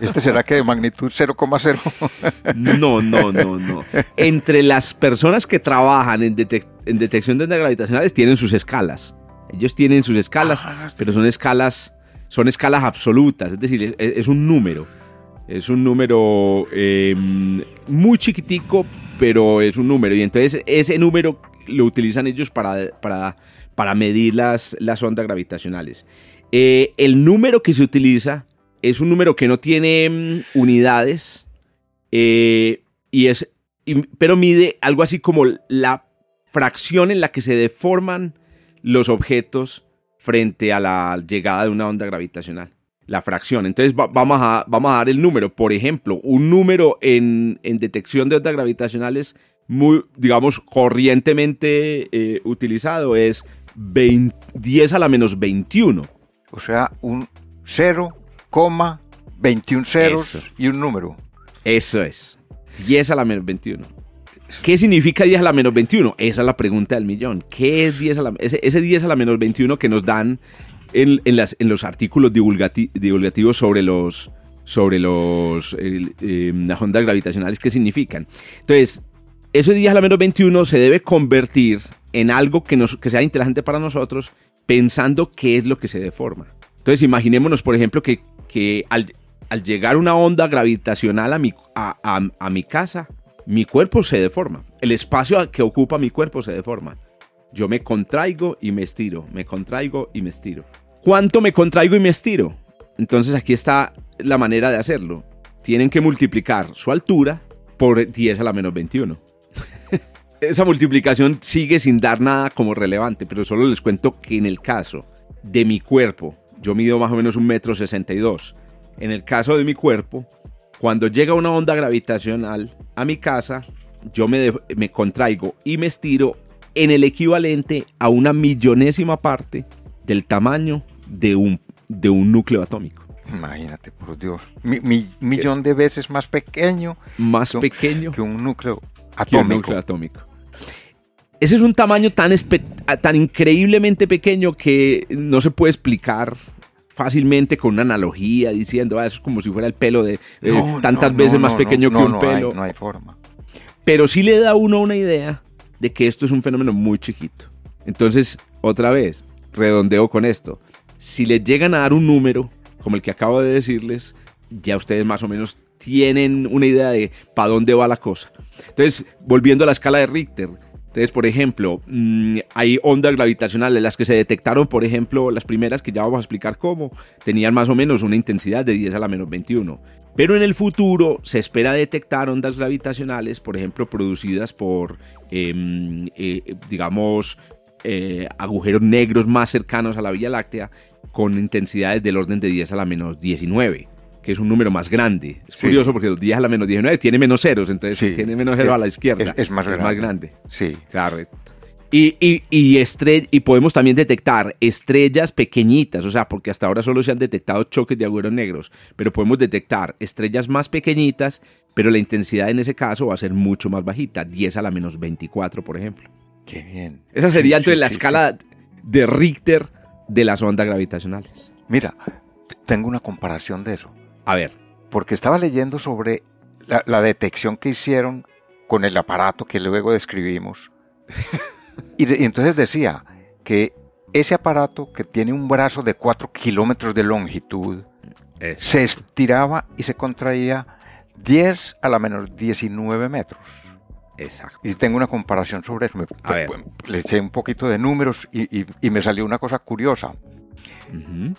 Este será que de magnitud 0,0. <laughs> No, no, no, no. Entre las personas que trabajan en, detec- en detección de ondas gravitacionales tienen sus escalas. Ellos tienen sus escalas, Ah, pero son escalas, son escalas absolutas. Es decir, es, es un número. Es un número eh, muy chiquitico, pero es un número. Y entonces ese número lo utilizan ellos para, para, para medir las, las ondas gravitacionales. Eh, el número que se utiliza es un número que no tiene mm, unidades, eh, y es, y- pero mide algo así como la fracción en la que se deforman los objetos frente a la llegada de una onda gravitacional. La fracción. Entonces va- vamos, a, vamos a dar el número. Por ejemplo, un número en, en detección de ondas gravitacionales muy, digamos, corrientemente eh, utilizado es 20 10 a la menos 21. O sea, un 0,21 ceros Eso. y un número. Eso es. 10 a la menos 21. ¿Qué significa 10 a la menos 21? Esa es la pregunta del millón. ¿Qué es 10 a la ese, ese 10 a la menos 21 que nos dan en, en las, en los artículos divulgati- divulgativos sobre los sobre los el, eh, las ondas gravitacionales qué significan? Entonces, ese 10 a la menos 21 se debe convertir en algo que, nos, que sea interesante para nosotros pensando qué es lo que se deforma. Entonces, imaginémonos, por ejemplo, que, que al, al llegar una onda gravitacional a mi, a, a- a mi casa, mi cuerpo se deforma. El espacio que ocupa mi cuerpo se deforma. Yo me contraigo y me estiro, me contraigo y me estiro. ¿Cuánto me contraigo y me estiro? Entonces aquí está la manera de hacerlo. Tienen que multiplicar su altura por 10 a la menos 21. <laughs> Esa multiplicación sigue sin dar nada como relevante, pero solo les cuento que en el caso de mi cuerpo, yo mido más o menos un metro sesenta y dos. En el caso de mi cuerpo, cuando llega una onda gravitacional a mi casa, yo me, contraigo y me estiro en el equivalente a una millonésima parte del tamaño de un, de un núcleo atómico. Imagínate, por Dios. Mi, mi- millón de veces más pequeño Más que un- pequeño que un núcleo que un atómico. núcleo atómico. Ese es un tamaño tan, tan increíblemente pequeño que no se puede explicar fácilmente con una analogía diciendo, ah, eso es como si fuera el pelo de eh, No, tantas no, veces no, más no, pequeño no, que un no hay- pelo. no hay forma. Pero sí le da a uno una idea de que esto es un fenómeno muy chiquito. Entonces, otra vez, redondeo con esto. Si les llegan a dar un número, como el que acabo de decirles, ya ustedes más o menos tienen una idea de para dónde va la cosa. Entonces, volviendo a la escala de Richter. Entonces, por ejemplo, mm, hay ondas gravitacionales, las que se detectaron, por ejemplo, las primeras que ya vamos a explicar cómo, tenían más o menos una intensidad de 10 a la menos 21. Pero en el futuro se espera detectar ondas gravitacionales, por ejemplo, producidas por, em, eh, digamos, eh, agujeros negros más cercanos a la Vía Láctea, con intensidades del orden de 10 a la menos 19, que es un número más grande. Es Sí. curioso porque los 10 a la menos 19 tiene menos ceros, entonces Sí. tiene menos cero a la izquierda. Es- es más grande. grande. Sí. Correcto. Y, y, y, y podemos también detectar estrellas pequeñitas, o sea, porque hasta ahora solo se han detectado choques de agujeros negros, pero podemos detectar estrellas más pequeñitas, pero la intensidad en ese caso va a ser mucho más bajita, 10 a la menos 24, por ejemplo. Qué bien. Esa sería Sí, entonces la escala de Richter de las ondas gravitacionales. Mira, tengo una comparación de eso. A ver, Porque estaba leyendo sobre la, la detección que hicieron con el aparato que luego describimos. y, de- y entonces decía que ese aparato que tiene un brazo de 4 kilómetros de longitud se estiraba y se contraía 10 a la menos 19 metros. exacto. Y tengo una comparación sobre eso. Me- A ver. Le eché un poquito de números y, y- y me salió una cosa curiosa. Ujú.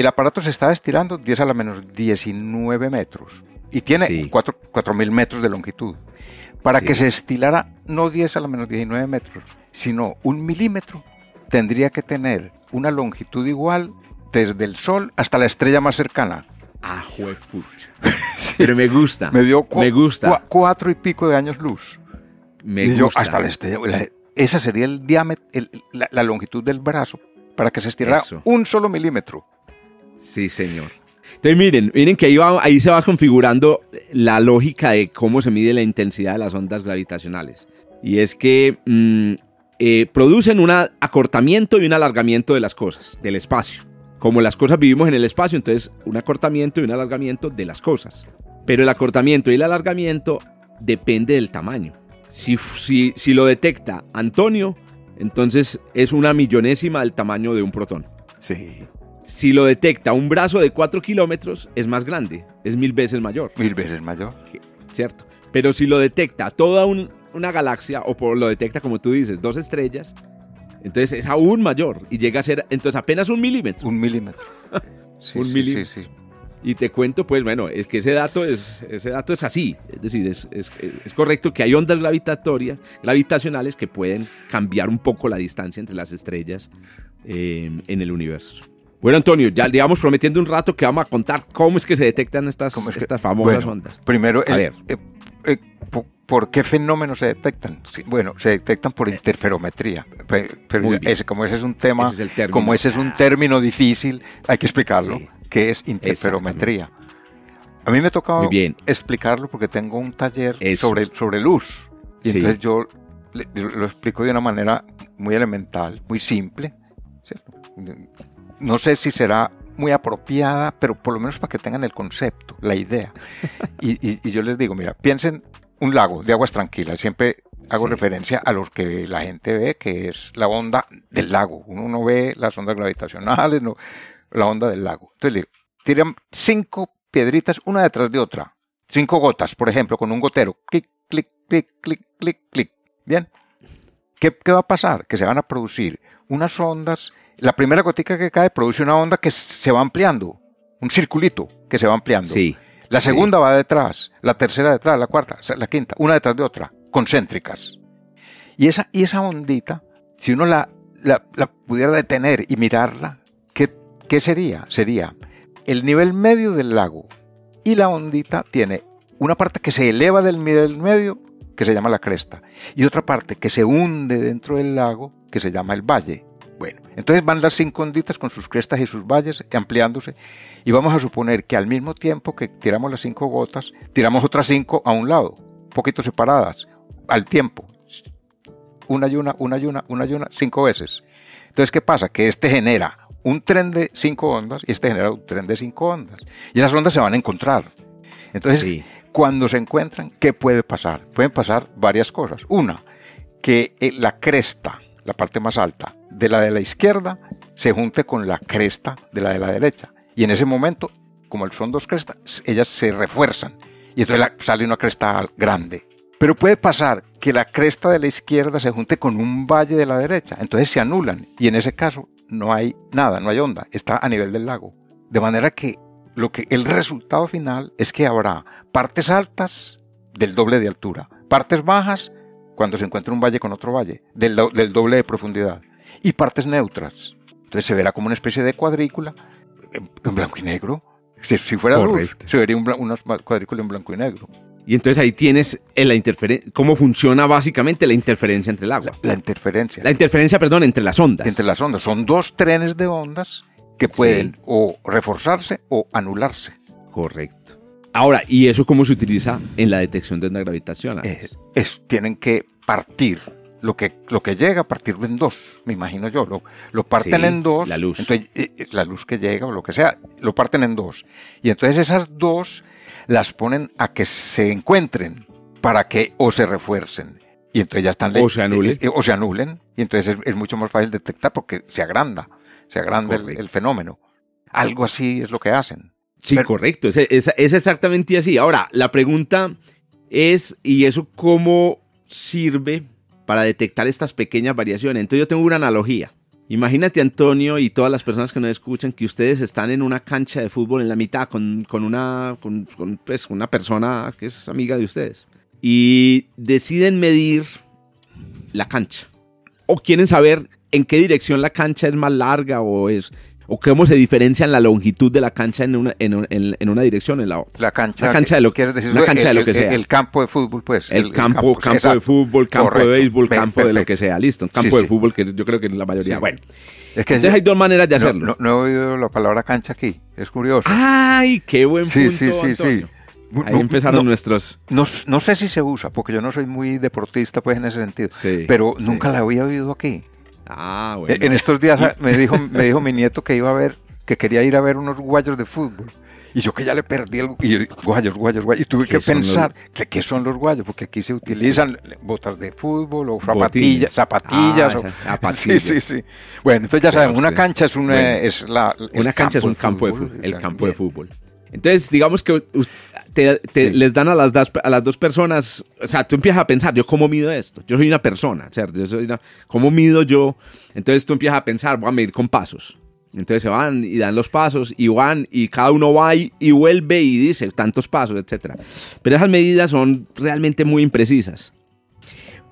El aparato se estaba estirando 10 a la menos 19 metros y tiene Sí. 4 4.000 metros de longitud. Para Sí. que se estilara no 10 a la menos 19 metros, sino un milímetro, tendría que tener una longitud igual desde el Sol hasta la estrella más cercana. Ah, juepucha. <laughs> Pero me gusta. Me dio Me gusta. cua- cuatro y pico de años luz. Me Y yo, gusta. hasta la estrella. la- esa sería el diámetro, la, la longitud del brazo para que se estirara Eso. un solo milímetro. Sí, señor. Entonces miren, miren que ahí, va- ahí se va configurando la lógica de cómo se mide la intensidad de las ondas gravitacionales. Y es que mm, eh, producen un acortamiento y un alargamiento de las cosas, del espacio. Como las cosas vivimos en el espacio, entonces un acortamiento y un alargamiento de las cosas. Pero el acortamiento y el alargamiento depende del tamaño. Si, si, si lo detecta Antonio, entonces es una millonésima del tamaño de un protón. Sí. Si lo detecta un brazo de 4 kilómetros, es más grande, es mil veces mayor, Mil veces mayor. ¿cierto? Pero si lo detecta toda un- una galaxia, o por, lo detecta, como tú dices, dos estrellas, entonces es aún mayor y llega a ser, entonces apenas un milímetro. Un milímetro. <laughs> Sí, Un sí, milímetro. sí. Y te cuento, pues bueno, es que ese dato es, ese dato es así. Es decir, es, es- es correcto que hay ondas gravitatorias, gravitacionales que pueden cambiar un poco la distancia entre las estrellas eh, en el universo. Bueno, Antonio, ya llevamos prometiendo un rato que vamos a contar cómo es que se detectan estas, ¿Cómo es que- estas famosas Bueno, ondas. Primero, A el- ver. eh, eh, po- ¿por qué fenómenos se detectan? Bueno, se detectan por interferometría. Pe- Pero ese, como ese es un tema, Ese es como ese es un término difícil, hay que explicarlo. Sí. ¿Qué es interferometría? A mí me tocaba Muy bien. explicarlo porque tengo un taller Eso. sobre, sobre luz. Y Sí. entonces yo lo explico de una manera muy elemental, muy simple. No sé si será muy apropiada, pero por lo menos para que tengan el concepto, la idea. <laughs> Y, y- y yo les digo, mira, piensen un lago de aguas tranquilas. Siempre hago Sí. referencia a los que la gente ve, que es la onda del lago. Uno no ve las ondas gravitacionales, no, la onda del lago. Entonces le digo, tiran cinco piedritas una detrás de otra. Cinco gotas, por ejemplo, con un gotero. Clic, clic, clic, clic, clic, clic. Bien. ¿Qué, qué va a pasar? Que se van a producir unas ondas. La primera gotica que cae produce una onda que se va ampliando. Un circulito que se va ampliando. Sí. La segunda va detrás, la tercera detrás, la cuarta, la quinta, una detrás de otra, concéntricas. Y esa, y esa ondita, si uno la, la, la pudiera detener y mirarla, ¿qué, ¿qué sería? Sería el nivel medio del lago y la ondita tiene una parte que se eleva del nivel medio, que se llama la cresta, y otra parte que se hunde dentro del lago, que se llama el valle. Bueno, entonces van las cinco onditas con sus crestas y sus valles ampliándose y vamos a suponer que al mismo tiempo que tiramos las cinco gotas, tiramos otras cinco a un lado, un poquito separadas, al tiempo. Una y una, una y una, una y una, cinco veces. Entonces, ¿qué pasa? Que este genera un tren de cinco ondas y este genera un tren de cinco ondas. Y esas ondas se van a encontrar. Entonces, Sí. cuando se encuentran, ¿qué puede pasar? Pueden pasar varias cosas. Una, que eh, la cresta, la parte más alta de la de la izquierda, se junte con la cresta de la de la derecha. Y en ese momento, como son dos crestas, ellas se refuerzan. Y entonces sale una cresta grande. Pero puede pasar que la cresta de la izquierda se junte con un valle de la derecha. Entonces se anulan. Y en ese caso no hay nada, no hay onda. Está a nivel del lago. De manera que lo que el resultado final es que habrá partes altas del doble de altura, partes bajas cuando se encuentra un valle con otro valle, del doble de profundidad, y partes neutras. Entonces se verá como una especie de cuadrícula en, en blanco y negro. Si, si fuera luz, Correcto. se vería un una cuadrícula en blanco y negro. Y entonces ahí tienes eh, la interferencia, cómo funciona básicamente la interferencia entre el agua. La interferencia La interferencia, perdón, entre las ondas. entre las ondas. Son dos trenes de ondas que pueden o reforzarse o anularse. Correcto. Ahora, ¿y eso cómo se utiliza en la detección de ondas gravitacionales? es, es- tienen que partir lo que, lo que llega a partir en dos, me imagino yo. Lo, lo parten Sí, en dos. la luz. Entonces, eh, eh, la luz que llega o lo que sea, lo parten en dos. Y entonces esas dos las ponen a que se encuentren para que o se refuercen. Y entonces ya están... O se anulen. eh, eh, o se anulen. Y entonces es, es mucho más fácil detectar porque se agranda. Se agranda el, fenómeno. Algo así es lo que hacen. Sí, Pero- correcto. Es, es- es exactamente así. Ahora, la pregunta es, ¿y eso cómo sirve para detectar estas pequeñas variaciones? Entonces yo tengo una analogía. Imagínate, Antonio, y todas las personas que nos escuchan, que ustedes están en una cancha de fútbol en la mitad con, con una, pues, una persona que es amiga de ustedes y deciden medir la cancha. O quieren saber en qué dirección la cancha es más larga o es o cómo se diferencian la longitud de la cancha en una, en, en, en una dirección en la otra. La cancha, La cancha de lo que- decir, la cancha de el- lo que el- sea. El campo de fútbol, pues. El, campo, campo, de exacto. fútbol, campo Correcto. de béisbol, campo de lo perfecto. que sea. Listo, un campo Sí, de sí. fútbol que yo creo que la mayoría. Sí. Bueno, Es que entonces hay dos maneras de no, hacerlo. no- no he oído la palabra cancha aquí. Es curioso. ¡Ay, qué buen sí, punto, sí, sí, sí. Antonio! Ahí No- empezaron no- nuestros... No, no sé si se usa, porque yo no soy muy deportista pues en ese sentido. Sí, pero sí. nunca la había oído aquí. Ah, bueno. En estos días me dijo, me dijo mi nieto que iba a ver, que quería ir a ver unos guayos de fútbol. Y yo que ya le perdí el y yo, guayos, guayos, guayos. Y tuve ¿Qué que son los- pensar que qué son los guayos, porque aquí se utilizan botas de fútbol o zapatillas, zapatillas. Ah, o- <laughs> zapatillas. Sí, sí, sí. Bueno, entonces ya sabemos, una cancha es una, Bueno. es la, Una cancha es un campo de fútbol, el campo de fútbol. Entonces, digamos que te- te- Sí. les dan a las, das- a las dos personas, o sea, tú empiezas a pensar, ¿yo cómo mido esto? Yo soy una persona, ¿cierto? Yo soy una- ¿Cómo mido yo? Entonces tú empiezas a pensar, voy a medir con pasos. Entonces se van y dan los pasos y van y cada uno va y, y vuelve y dice tantos pasos, etc. Pero esas medidas son realmente muy imprecisas.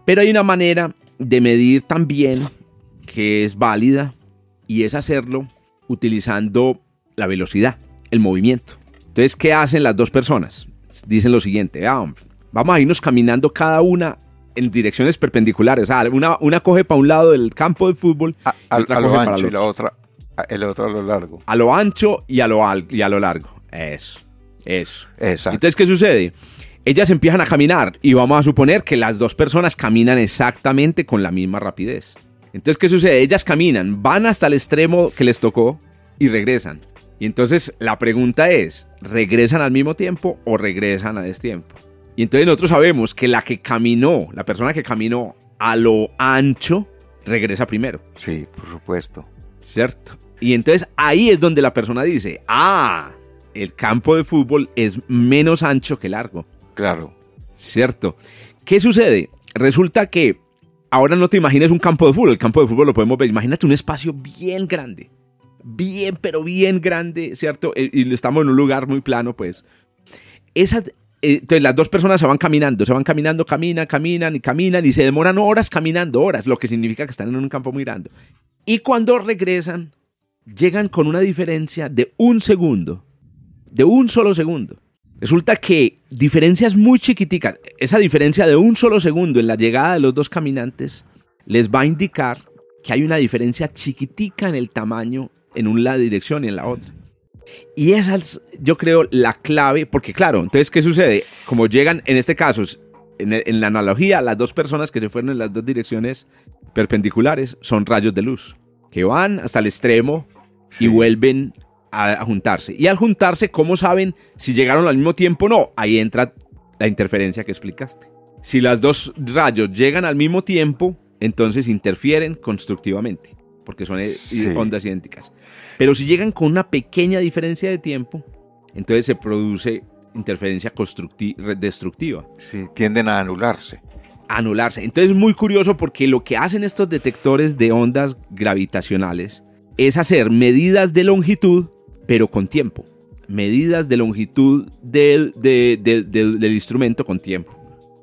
Pero hay una manera de medir también que es válida y es hacerlo utilizando la velocidad, el movimiento. Entonces, ¿qué hacen las dos personas? Dicen lo siguiente, "Ah, hombre, vamos a irnos caminando cada una en direcciones perpendiculares. O sea, una, una coge para un lado del campo de fútbol A, y otra a lo coge para ancho el y la otro. otra, a- el otro a lo largo. A lo ancho y a lo, al- y a lo largo. Eso, eso. Exacto. Entonces, ¿qué sucede? Ellas empiezan a caminar y vamos a suponer que las dos personas caminan exactamente con la misma rapidez. Entonces, ¿qué sucede? Ellas caminan, van hasta el extremo que les tocó y regresan. Y entonces la pregunta es, ¿regresan al mismo tiempo o regresan a destiempo? Y entonces nosotros sabemos que la que caminó, la persona que caminó a lo ancho, regresa primero. Sí, por supuesto. ¿cierto? Y entonces ahí es donde la persona dice, ah, el campo de fútbol es menos ancho que largo, Claro. ¿cierto? ¿Qué sucede? Resulta que ahora no te imagines un campo de fútbol, el campo de fútbol lo podemos ver, imagínate un espacio bien grande, bien, pero bien grande, ¿cierto? Eh, Y estamos en un lugar muy plano, pues. Esas, eh, entonces las dos personas se van caminando, se van caminando, caminan, caminan y caminan y se demoran horas caminando, horas, lo que significa que están en un campo muy grande. Y cuando regresan, llegan con una diferencia de un segundo, de un solo segundo. Resulta que diferencias muy chiquiticas, esa diferencia de un solo segundo en la llegada de los dos caminantes les va a indicar que hay una diferencia chiquitica en el tamaño en una dirección y en la otra. Y esa es, yo creo, la clave, porque claro, entonces, ¿qué sucede? Como llegan, en este caso, en, en la analogía, las dos personas que se fueron en las dos direcciones perpendiculares son rayos de luz, que van hasta el extremo Sí. y vuelven a, a juntarse. Y al juntarse, ¿cómo saben si llegaron al mismo tiempo o no? Ahí entra la interferencia que explicaste. Si las dos rayos llegan al mismo tiempo, entonces interfieren constructivamente, porque son eh, Sí. ondas idénticas. Pero si llegan con una pequeña diferencia de tiempo, entonces se produce interferencia destructiva, Sí, tienden a anularse. anularse. Entonces es muy curioso porque lo que hacen estos detectores de ondas gravitacionales es hacer medidas de longitud, pero con tiempo. Medidas de longitud del, de- de- de- del instrumento con tiempo.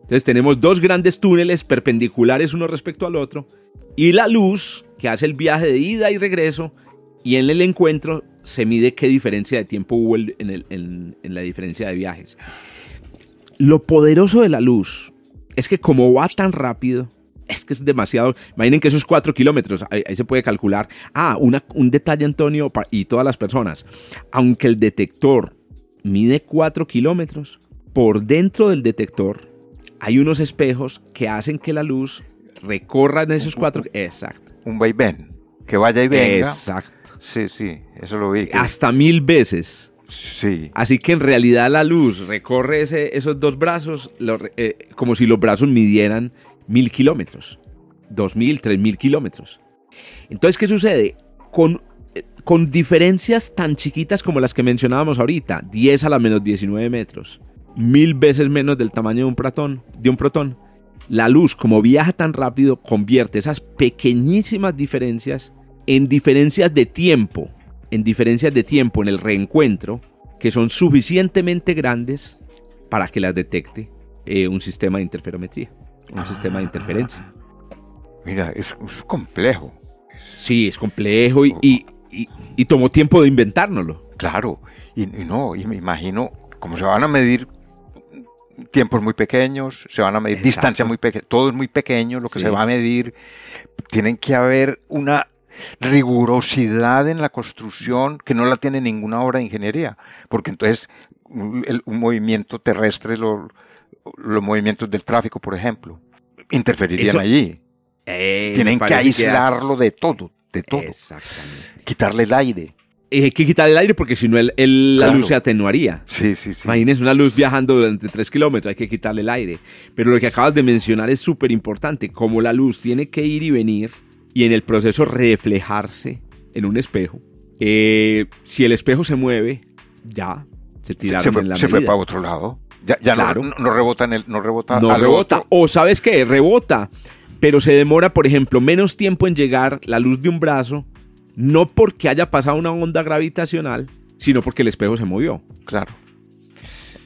Entonces tenemos dos grandes túneles perpendiculares uno respecto al otro y la luz que hace el viaje de ida y regreso y en el encuentro se mide qué diferencia de tiempo hubo en, la diferencia de viajes. Lo poderoso de la luz es que como va tan rápido, es que es demasiado. Imaginen que esos cuatro kilómetros, ahí, se puede calcular. Ah, un detalle, Antonio, y todas las personas. Aunque el detector mide cuatro kilómetros, por dentro del detector hay unos espejos que hacen que la luz recorra en esos cuatro. Exacto. Un vaivén. Que vaya y venga. Exacto. Sí, sí, eso lo vi. Hasta mil veces. Sí, Así que en realidad la luz recorre ese- esos dos brazos lo eh, como si los brazos midieran mil kilómetros, dos mil, tres mil kilómetros. Entonces, ¿qué sucede? Con, eh, con diferencias tan chiquitas como las que mencionábamos ahorita, 10 a la menos 19 metros, mil veces menos del tamaño de un protón, de un protón, la luz, como viaja tan rápido, convierte esas pequeñísimas diferencias en diferencias de tiempo, en diferencias de tiempo en el reencuentro, que son suficientemente grandes para que las detecte eh, un sistema de interferometría, un sistema de interferencia. Mira, es, es complejo. Sí, es complejo y, y, y- y tomó tiempo de inventárnoslo. Claro, y, y no, y me imagino, como se van a medir tiempos muy pequeños, se van a medir Exacto. distancias muy pequeñas, todo es muy pequeño lo que Sí. se va a medir, tienen que haber una rigurosidad en la construcción que no la tiene ninguna obra de ingeniería, porque entonces un, movimiento terrestre, lo- los movimientos del tráfico, por ejemplo, interferirían Eso- allí. Eh, Tienen que has- aislarlo de todo, de todo, Exactamente. quitarle el aire. Eh, hay que quitar el aire porque si no el- el- la Claro. luz se atenuaría. Sí, sí, sí. Imagínense una luz viajando durante 3 kilómetros, hay que quitarle el aire. Pero lo que acabas de mencionar es súper importante, como la luz tiene que ir y venir y en el proceso reflejarse en un espejo. Eh, si el espejo se mueve, ya se tiraron se fue, en la se fue medida. para otro lado. Ya, ya Claro. no, no rebota en el, no rebota. no rebota. otro. O sabes qué, rebota, pero se demora, por ejemplo, menos tiempo en llegar la luz de un brazo, no porque haya pasado una onda gravitacional, sino porque el espejo se movió. Claro.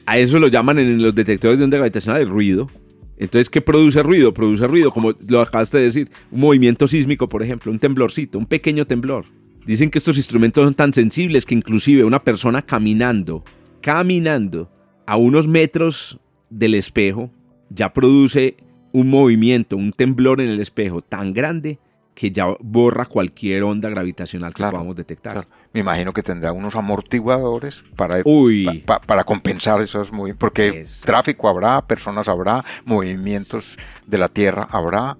A eso lo llaman en los detectores de onda gravitacional el ruido. Entonces, ¿qué produce ruido? Produce ruido, como lo acabaste de decir, un movimiento sísmico, por ejemplo, un temblorcito, un pequeño temblor. Dicen que estos instrumentos son tan sensibles que inclusive una persona caminando, caminando a unos metros del espejo, ya produce un movimiento, un temblor en el espejo tan grande que ya borra cualquier onda gravitacional que Claro, podamos detectar. claro. Me imagino que tendrá unos amortiguadores para, Uy. pa- pa- para compensar esos movimientos. Porque Exacto. tráfico habrá, personas habrá, movimientos de la Tierra habrá.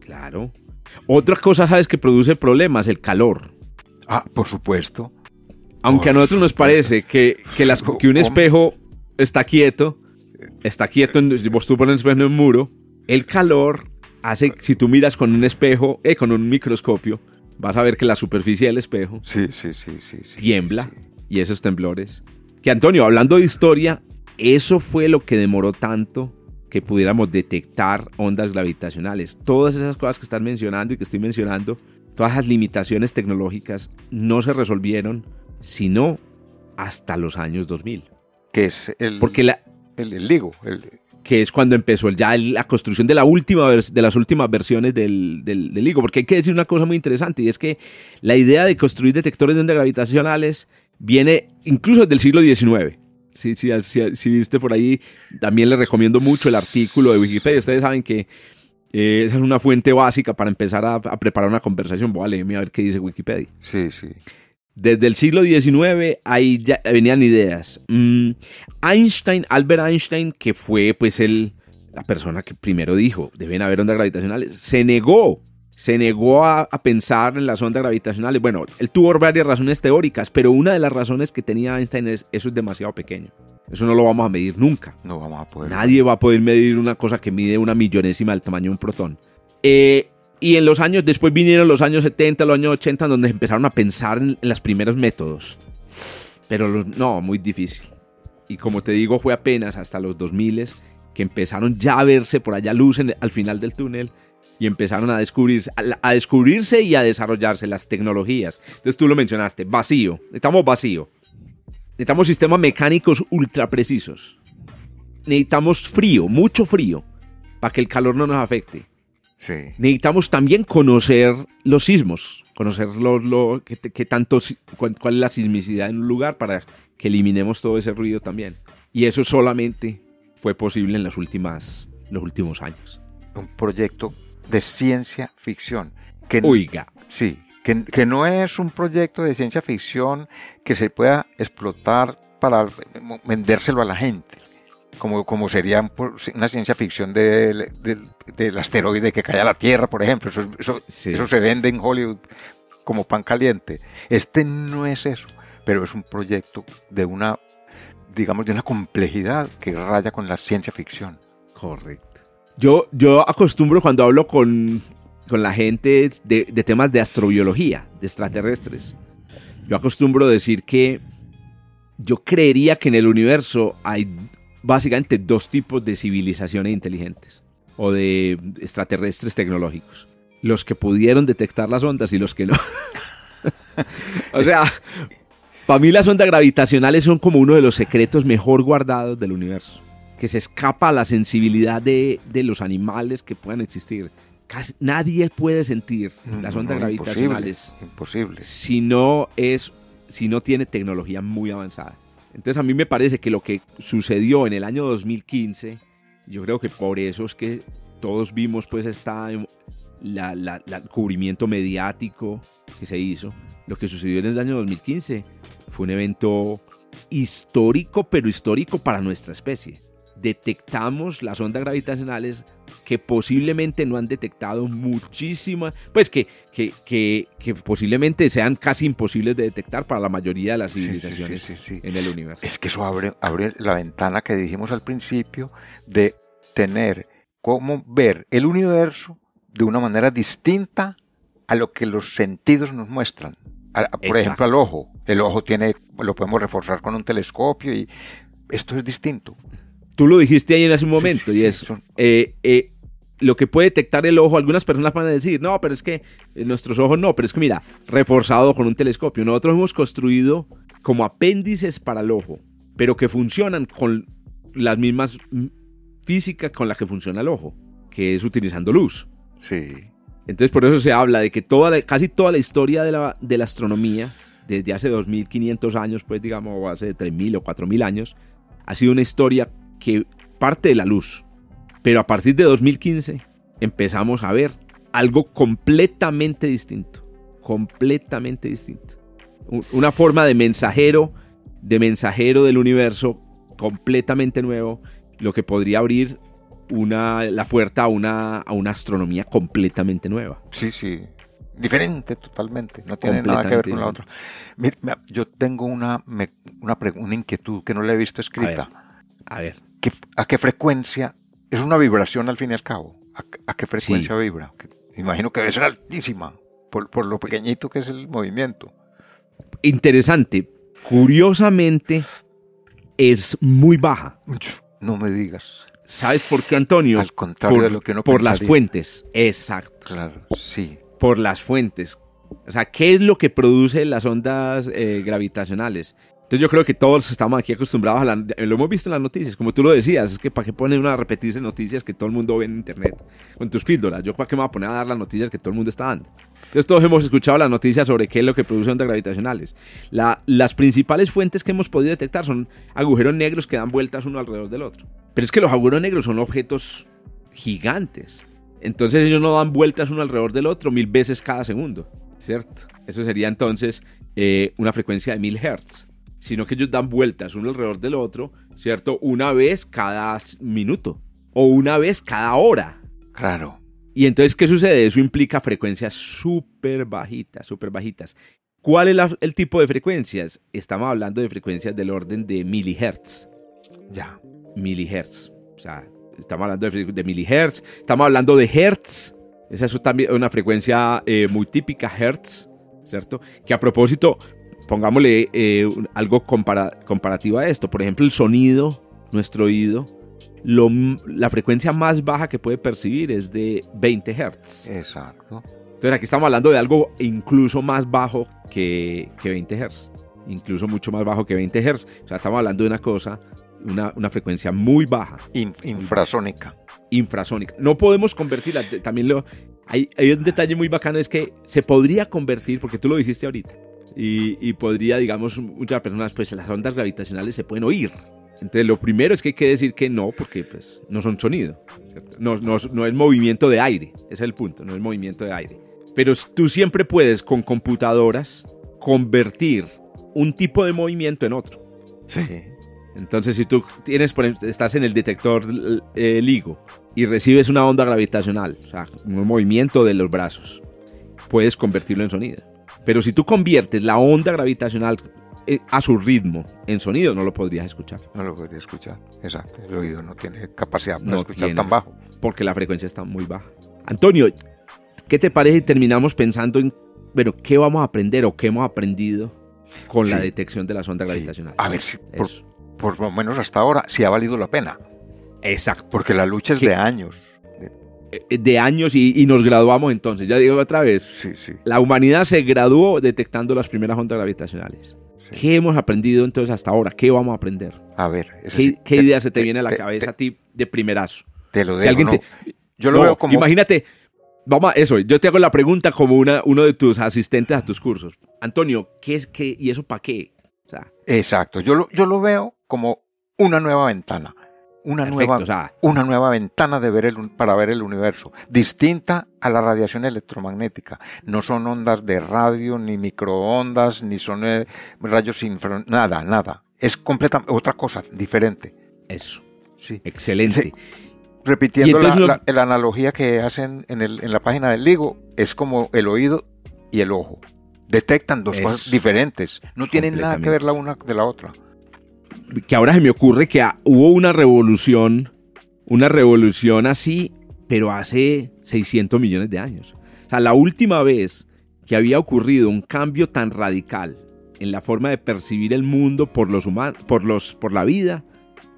Claro. Otra cosa, ¿sabes? Que produce problemas, el calor. Ah, por supuesto. Aunque a nosotros nos parece que, que, las- <laughs> que un espejo está quieto, está quieto, en, vos tú pones un espejo en un muro, el calor hace, si tú miras con un espejo, eh, con un microscopio, vas a ver que la superficie del espejo Sí, sí, sí, sí. sí, tiembla sí. y esos temblores. Que Antonio, hablando de historia, eso fue lo que demoró tanto que pudiéramos detectar ondas gravitacionales. Todas esas cosas que estás mencionando y que estoy mencionando, todas esas limitaciones tecnológicas no se resolvieron sino hasta los años 2000. Que es el, Porque la, el, el LIGO. el- que es cuando empezó ya la construcción de, la última, de las últimas versiones del, del, del LIGO. Porque hay que decir una cosa muy interesante y es que la idea de construir detectores de ondas gravitacionales viene incluso desde el siglo XIX. Si viste por ahí, también les recomiendo mucho el artículo de Wikipedia. Ustedes saben que eh, esa es una fuente básica para empezar a, a preparar una conversación. Voy a leerme a ver qué dice Wikipedia. sí, sí. Desde el siglo XIX ahí ya venían ideas. Mm, Einstein, Albert Einstein, que fue pues el, la persona que primero dijo, deben haber ondas gravitacionales, se negó, se negó a, a pensar en las ondas gravitacionales. Bueno, él tuvo varias razones teóricas, pero una de las razones que tenía Einstein es, eso es demasiado pequeño. Eso no lo vamos a medir nunca. No vamos a poder. Nadie va a poder medir una cosa que mide una millonésima del tamaño de un protón. Eh, y en los años, después vinieron los años 70, los años 80, donde empezaron a pensar en, en los primeros métodos. Pero los- no, muy difícil. Y como te digo, fue apenas hasta los 2000 que empezaron ya a verse por allá luz en- al final del túnel y empezaron a descubrirse, a, a descubrirse y a desarrollarse las tecnologías. Entonces tú lo mencionaste, vacío. Necesitamos vacío. Necesitamos sistemas mecánicos ultra precisos. Necesitamos frío, mucho frío, para que el calor no nos afecte. Sí. Necesitamos también conocer los sismos, conocer lo, lo- qué tanto, cuál, cuál es la sismicidad en un lugar para que eliminemos todo ese ruido también. Y eso solamente fue posible en las últimas, los últimos años. Un proyecto de ciencia ficción. Que, Oiga, Sí, que, que no es un proyecto de ciencia ficción que se pueda explotar para vendérselo a la gente. Como, como sería pro- una ciencia ficción del, del- del asteroide que cae a la Tierra, por ejemplo. Eso, eso, Sí. eso se vende en Hollywood como pan caliente. Este no es eso, pero es un proyecto de una, digamos, de una complejidad que raya con la ciencia ficción. Correcto. Yo, yo acostumbro cuando hablo con, con la gente de, de temas de astrobiología, de extraterrestres, yo acostumbro decir que yo creería que en el universo hay básicamente dos tipos de civilizaciones inteligentes o de extraterrestres tecnológicos. los que pudieron detectar las ondas y los que no. <laughs> o sea, para mí las ondas gravitacionales son como uno de los secretos mejor guardados del universo, que se escapa a la sensibilidad de, de los animales que puedan existir. Casi nadie puede sentir las ondas No, gravitacionales Imposible. imposible. si no es si no tiene tecnología muy avanzada. Entonces a mí me parece que lo que sucedió en el año 2015, yo creo que por eso es que todos vimos pues esta la, la- la- cubrimiento mediático que se hizo. Lo que sucedió en el año 2015 fue un evento histórico, pero histórico para nuestra especie. Detectamos las ondas gravitacionales que posiblemente no han detectado muchísimas, pues que, que, que, que posiblemente sean casi imposibles de detectar para la mayoría de las Sí, sí, sí, civilizaciones sí, en el universo. Es que eso abre, abre la ventana que dijimos al principio de tener cómo ver el universo de una manera distinta a lo que los sentidos nos muestran. A- a- por Exacto. ejemplo, al ojo. El ojo tiene, lo podemos reforzar con un telescopio y esto es distinto. Tú lo dijiste ahí en hace un momento sí, y sí, es son- eh, eh, lo que puede detectar el ojo. Algunas personas van a decir, no, pero es que eh, nuestros ojos no, pero es que mira, reforzado con un telescopio. Nosotros hemos construido como apéndices para el ojo, pero que funcionan con las mismas mm, físicas con las que funciona el ojo, que es utilizando luz. Sí. Entonces por eso se habla de que toda la- casi toda la historia de la, de la astronomía, desde hace 2500 años, pues digamos, o hace 3000 o 4000 años, ha sido una historia que parte de la luz. Pero a partir de 2015 empezamos a ver algo completamente distinto. Completamente distinto. Un- Una forma de mensajero, de mensajero del universo completamente nuevo, lo que podría abrir una, la puerta a una, a una astronomía completamente nueva. Sí, sí. Diferente totalmente. No tiene nada que ver con la otra. Mira, yo tengo una, una, una inquietud que no la he visto escrita. A ver, ¿Qué- ¿A qué frecuencia? Es una vibración al fin y al cabo. ¿A, a qué frecuencia vibra? Imagino que debe ser altísima por, por lo pequeñito que es el movimiento. interesante. Curiosamente, es muy baja. No me digas. ¿Sabes por qué, Antonio? Al contrario por, de lo que uno por las fuentes. Exacto. Claro, sí. Por las fuentes. O sea, ¿qué es lo que produce las ondas eh, gravitacionales? Entonces yo creo que todos estamos aquí acostumbrados a la... Lo hemos visto en las noticias, como tú lo decías, es que para qué ponen una repetirse noticias que todo el mundo ve en internet, con tus píldoras. Yo para qué me voy a poner a dar las noticias que todo el mundo está dando. Entonces todos hemos escuchado las noticias sobre qué es lo que produce ondas gravitacionales. La- las principales fuentes que hemos podido detectar son agujeros negros que dan vueltas uno alrededor del otro. Pero es que los agujeros negros son objetos gigantes. Entonces ellos no dan vueltas uno alrededor del otro mil veces cada segundo, ¿cierto? Eso sería entonces eh, una frecuencia de mil hertz. Sino que ellos dan vueltas uno alrededor del otro, ¿cierto? Una vez cada minuto o una vez cada hora. Claro. Y entonces, ¿qué sucede? Eso implica frecuencias súper bajitas, súper bajitas. ¿Cuál es la- el tipo de frecuencias? Estamos hablando de frecuencias del orden de milihertz. Ya. Milihertz. O sea, estamos hablando de, de milihertz, estamos hablando de hertz. Esa es también una frecuencia eh, muy típica, hertz, ¿cierto? Que a propósito, pongámosle eh, algo compara- comparativo a esto. Por ejemplo, el sonido, nuestro oído, lo la frecuencia más baja que puede percibir es de 20 hertz. Exacto. Entonces aquí estamos hablando de algo incluso más bajo que, que 20 Hz. Incluso mucho más bajo que 20 Hz. O sea, estamos hablando de una cosa, una, una frecuencia muy baja, In- infrasónica. infrasónica. No podemos convertirla. También lo, hay, hay un detalle muy bacano, es que se podría convertir, porque tú lo dijiste ahorita, y, y podría, digamos, muchas personas, pues las ondas gravitacionales se pueden oír. Entonces lo primero es que hay que decir que no, porque pues no son sonido. No, no, no es movimiento de aire, ese es el punto, no es movimiento de aire. Pero tú siempre puedes con computadoras convertir un tipo de movimiento en otro. Sí. Entonces, si tú tienes, por ejemplo, estás en el detector eh, LIGO y recibes una onda gravitacional, o sea, un movimiento de los brazos, puedes convertirlo en sonido. Pero si tú conviertes la onda gravitacional eh, a su ritmo en sonido, no lo podrías escuchar, No lo podría escuchar. Exacto. El oído no tiene capacidad para No escuchar tiene. tan bajo. porque la frecuencia está muy baja. Antonio, ¿qué te parece si terminamos pensando en, bueno, qué vamos a aprender o qué hemos aprendido con la detección de las ondas Sí. gravitacionales? A ver si, por, lo menos hasta ahora, sí ha valido la pena. Exacto. Porque la lucha es ¿Qué? de años. De- eh, de años y, nos graduamos entonces. Ya digo otra vez, sí, sí. la humanidad se graduó detectando las primeras ondas gravitacionales. ¿Qué hemos aprendido entonces hasta ahora? ¿Qué vamos a aprender? A ver, ¿qué, idea se te, viene a la cabeza a ti de primerazo? Te lo digo. Yo lo veo como. Imagínate, vamos a eso. Yo te hago la pregunta como una, uno de tus asistentes a tus cursos. Antonio, ¿qué es qué y eso para qué? Exacto. Yo lo, yo lo veo como una nueva ventana una, nueva, una nueva ventana de ver el, para ver el universo, distinta a la radiación electromagnética. No son ondas de radio, ni microondas, ni son eh, rayos infra, nada, nada. Es completamente otra cosa, diferente. Eso. Sí. Excelente. Repitiendo la, analogía que hacen en, el, en la página del LIGO, es como el oído y el ojo. Detectan dos cosas diferentes. No tienen nada que ver la una de la otra que ahora se me ocurre que hubo una revolución, una revolución así, pero hace 600 millones de años. O la última vez que había ocurrido un cambio tan radical en la forma de percibir el mundo por los humanos, por los, por la vida,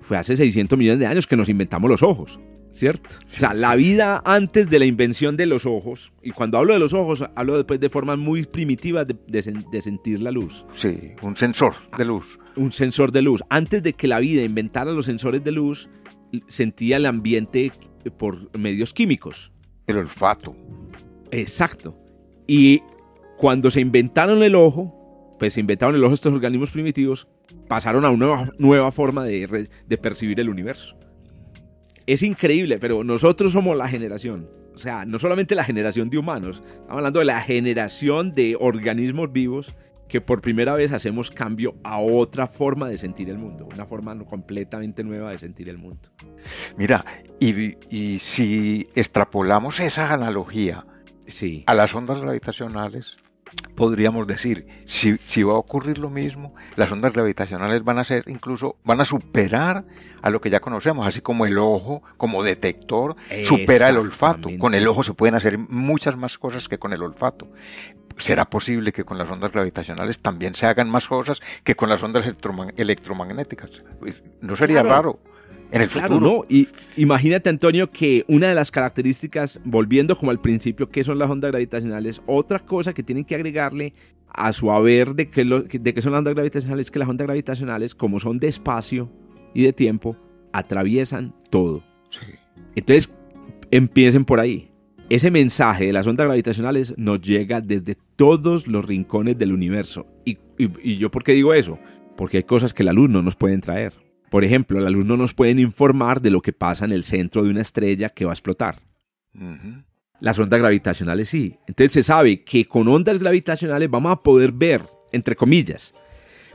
fue hace 600 millones de años que nos inventamos los ojos. ¿Cierto? o sea, la vida antes de la invención de los ojos, y cuando hablo de los ojos, hablo después de formas muy primitivas de sentir la luz. Sí, un sensor de luz un sensor de luz. Antes de que la vida inventara los sensores de luz, sentía el ambiente por medios químicos. El olfato. Exacto. Y cuando se inventaron el ojo, pues se inventaron el ojo estos organismos primitivos, pasaron a una nueva, nueva forma de, de percibir el universo. Es increíble, pero nosotros somos la generación. O sea, no solamente la generación de humanos, estamos hablando de la generación de organismos vivos que por primera vez hacemos cambio a otra forma de sentir el mundo, una forma completamente nueva de sentir el mundo. Mira, y, si extrapolamos esa analogía sí. a las ondas gravitacionales, podríamos decir, si, si, va a ocurrir lo mismo, las ondas gravitacionales van a ser incluso, van a superar a lo que ya conocemos, así como el ojo, como detector, supera el olfato. Con el ojo se pueden hacer muchas más cosas que con el olfato. ¿será posible que con las ondas gravitacionales también se hagan más cosas que con las ondas electromagnéticas? Pues, no sería raro. En el claro, no. Y imagínate, Antonio, que una de las características, volviendo como al principio, que son las ondas gravitacionales, otra cosa que tienen que agregarle a su haber de que, de que son las ondas gravitacionales, que las ondas gravitacionales, como son de espacio y de tiempo, atraviesan todo. Entonces, empiecen por ahí. Ese mensaje de las ondas gravitacionales nos llega desde todos los rincones del universo. ¿Y, yo por qué digo eso? Porque hay cosas que la luz no nos puede traer. Por ejemplo, la luz no nos puede informar de lo que pasa en el centro de una estrella que va a explotar. Las ondas gravitacionales sí. Entonces se sabe que con ondas gravitacionales vamos a poder ver, entre comillas,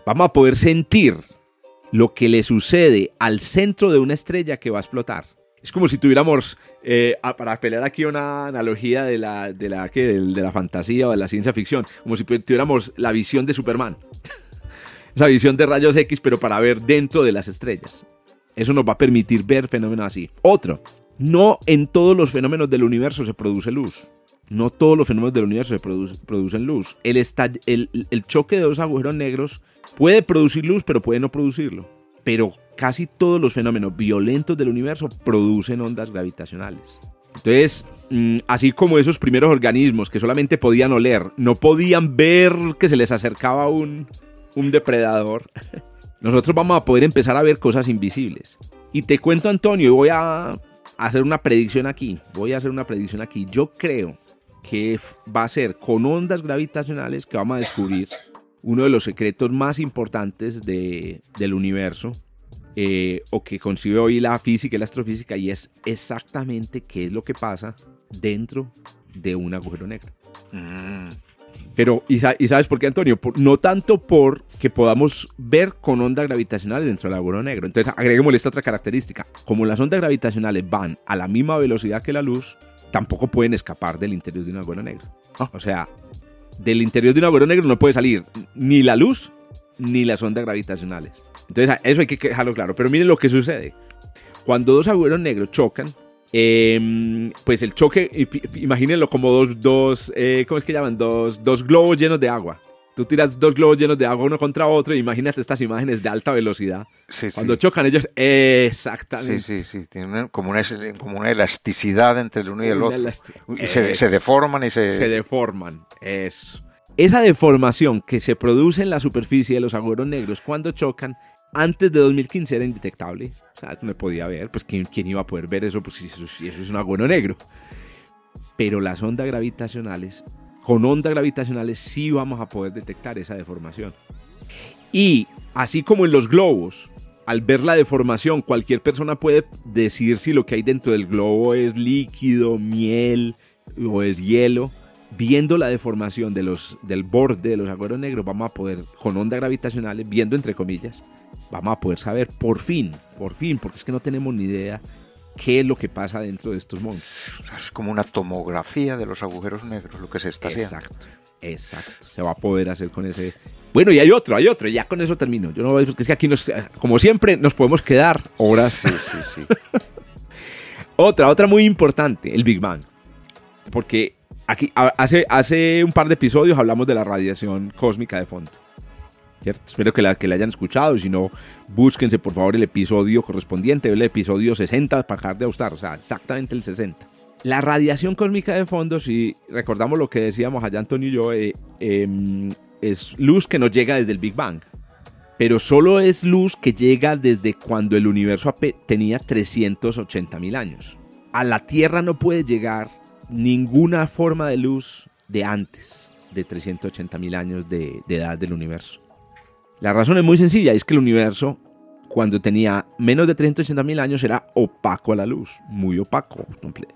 vamos a poder sentir lo que le sucede al centro de una estrella que va a explotar. Es como si tuviéramos, eh, para pelear aquí una analogía de la, de, la, de la fantasía o de la ciencia ficción, como si tuviéramos la visión de Superman. Esa visión de rayos X, pero para ver dentro de las estrellas. Eso nos va a permitir ver fenómenos así. Otro, no en todos los fenómenos del universo se produce luz. No todos los fenómenos del universo se producen luz. El, el, choque de dos agujeros negros puede producir luz, pero puede no producirlo. Pero casi todos los fenómenos violentos del universo producen ondas gravitacionales. Entonces, mm, así como esos primeros organismos que solamente podían oler, no podían ver que se les acercaba un, un depredador, nosotros vamos a poder empezar a ver cosas invisibles. Y te cuento, Antonio, y voy a hacer una predicción aquí. Voy a hacer una predicción aquí. Yo creo que va a ser con ondas gravitacionales que vamos a descubrir uno de los secretos más importantes de, del universo eh, o que concibe hoy la física y la astrofísica y es exactamente qué es lo que pasa dentro de un agujero negro. Mm. Pero, ¿y, sabes por qué, Antonio? no tanto por que podamos ver con ondas gravitacionales dentro del agujero negro. Entonces, agreguémosle esta otra característica. Como las ondas gravitacionales van a la misma velocidad que la luz, tampoco pueden escapar del interior de un agujero negro. Ah. O sea, del interior de un agujero negro no puede salir ni la luz ni las ondas gravitacionales. Entonces, eso hay que dejarlo claro. Pero miren lo que sucede. Cuando dos agujeros negros chocan, em, pues el choque, imagínenlo como dos, dos eh, ¿cómo es que llaman? Dos, dos globos llenos de agua. Tú tiras dos globos llenos de agua uno contra otro y imagínate estas imágenes de alta velocidad. Sí, Cuando sí. chocan ellos, exactamente. Sí, sí, sí. Tiene una- como, una, como una elasticidad entre el uno y el Una otro. Y se deforman y se... se deforman. Eso. Esa deformación que se produce en la superficie de los agujeros negros cuando chocan, antes de 2015 era indetectable. O sea, no podía ver. Pues ¿quién, quién iba a poder ver eso? Pues eso, eso es un agujero negro. Pero las ondas gravitacionales, con ondas gravitacionales sí vamos a poder detectar esa deformación. Y así como en los globos, al ver la deformación, cualquier persona puede decir si lo que hay dentro del globo es líquido, miel o es hielo. Viendo la deformación de los, del borde de los agujeros negros, vamos a poder, con ondas gravitacionales, viendo entre comillas, vamos a poder saber por fin, por fin, porque es que no tenemos ni idea qué es lo que pasa dentro de estos monstruos. o sea, es como una tomografía de los agujeros negros lo que se está haciendo. Exacto, exacto. Se va a poder hacer con ese. Bueno, y hay otro, hay otro, ya con eso termino. Yo no porque es que aquí nos, como siempre, nos podemos quedar horas. Sí, sí, sí. <laughs> Otra, otra muy importante, el Big Bang. Porque aquí hace, hace un par de episodios hablamos de la radiación cósmica de fondo. ¿Cierto? Espero que la, que la hayan escuchado. Si no, búsquense por favor el episodio correspondiente, el episodio 60 para dejar de ajustar, o sea, exactamente el 60. La radiación cósmica de fondo, si recordamos lo que decíamos allá Antonio y yo, eh, em, es luz que nos llega desde el Big Bang. Pero solo es luz que llega desde cuando el universo tenía 380 mil años. A la Tierra no puede llegar ninguna forma de luz de antes de 380 mil años de, edad del universo. La razón es muy sencilla, es que el universo cuando tenía menos de 380 mil años era opaco a la luz, muy opaco.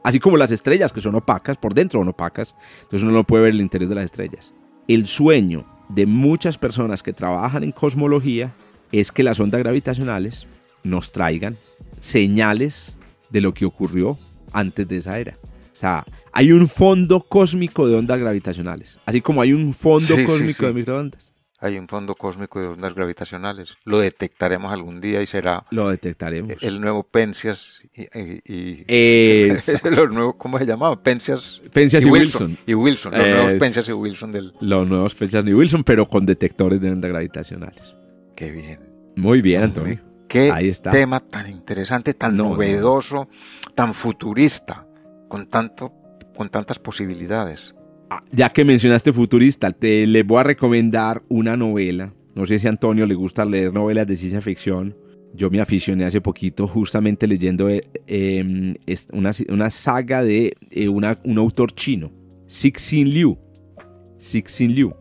Así como las estrellas que son opacas, por dentro son opacas, entonces uno no puede ver el interior de las estrellas. El sueño de muchas personas que trabajan en cosmología es que las ondas gravitacionales nos traigan señales de lo que ocurrió antes de esa era. O sea, hay un fondo cósmico de ondas gravitacionales, así como hay un fondo Sí, cósmico sí. de microondas. Hay un fondo cósmico de ondas gravitacionales. Lo detectaremos algún día y será Lo detectaremos. el nuevo Penzias y... y- y- los <laughs> nuevos, ¿Cómo se llamaba? Penzias y Wilson. Y Wilson, los nuevos Penzias y Wilson del... Los nuevos fechas de Wilson, pero con detectores de ondas gravitacionales. Qué bien. Muy bien, Antonio. Qué Ahí está. tema tan interesante, tan No, no. novedoso, tan futurista, con, tanto, con tantas posibilidades. Ah, Ya que mencionaste futurista, te le voy a recomendar una novela. No sé si a Antonio le gusta leer novelas de ciencia ficción. Yo me aficioné hace poquito justamente leyendo eh, eh, es- una, una saga de eh, una- un autor chino, Cixin Liu. Cixin Liu.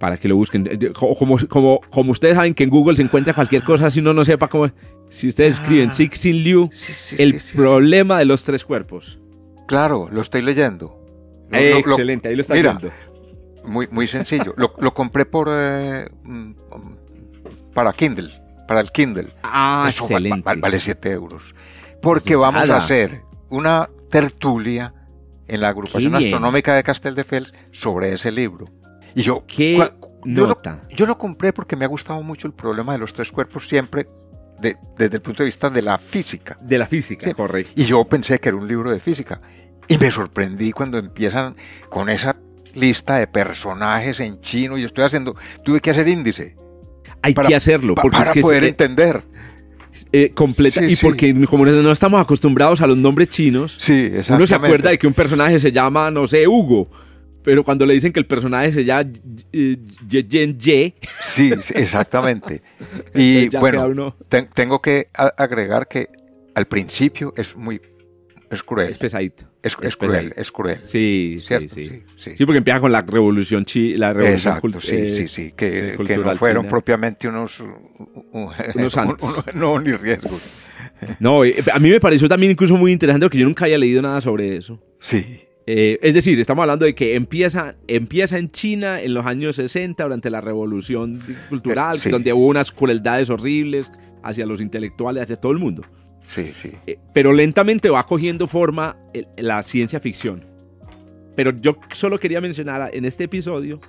Para que lo busquen. Eh, co- Como, como, como ustedes saben que en Google se encuentra cualquier cosa si uno no sepa cómo... Si ustedes escriben Ah. Cixin Liu, Sí, sí, el sí, sí, sí. problema de los tres cuerpos. Claro, lo estoy leyendo. Lo- lo- lo- Excelente, ahí lo está mira, viendo. muy, muy sencillo. lo, lo compré por eh, para Kindle, para el Kindle. Ah, Eso excelente. va- vale 7 euros. Porque Pues vamos nada. a hacer una tertulia en la agrupación Qué bien. astronómica de Casteldefels sobre ese libro. Y yo, Qué lo, nota. yo lo compré porque me ha gustado mucho el problema de los tres cuerpos siempre de- desde el punto de vista de la física. De la física, Sí. correcto. Y yo pensé que era un libro de física. Y me sorprendí cuando empiezan con esa lista de personajes en chino. Yo estoy haciendo, tuve que hacer índice Hay para- que hacerlo, porque para es que es, poder eh, entender. eh, completa. Sí, y sí. porque como no estamos acostumbrados a los nombres chinos, Sí, uno se acuerda de que un personaje se llama, no sé, Hugo. Pero cuando le dicen que el personaje se llama Ye Yen Ye, Sí, exactamente. <laughs> Y bueno, tengo que agregar que al principio es muy es cruel. es pesadito. Es, es es cruel, pesadito. es cruel. Sí, sí, sí. Sí, sí. Porque empieza con la revolución chi, la revolución Exacto, sí, eh, sí, sí, que, que no fueron china. propiamente unos, u- u- <laughs> Unos santos. un- <laughs> un- no, ni riesgos. No, a mí me pareció también incluso muy interesante porque yo nunca había leído nada sobre eso. Sí, Eh, es decir, estamos hablando de que empieza, empieza en China en los años 60, durante la revolución cultural, Eh, sí. donde hubo unas crueldades horribles hacia los intelectuales, hacia todo el mundo. sí, sí. Eh, pero lentamente va cogiendo forma el- la ciencia ficción. Pero yo solo quería mencionar en este episodio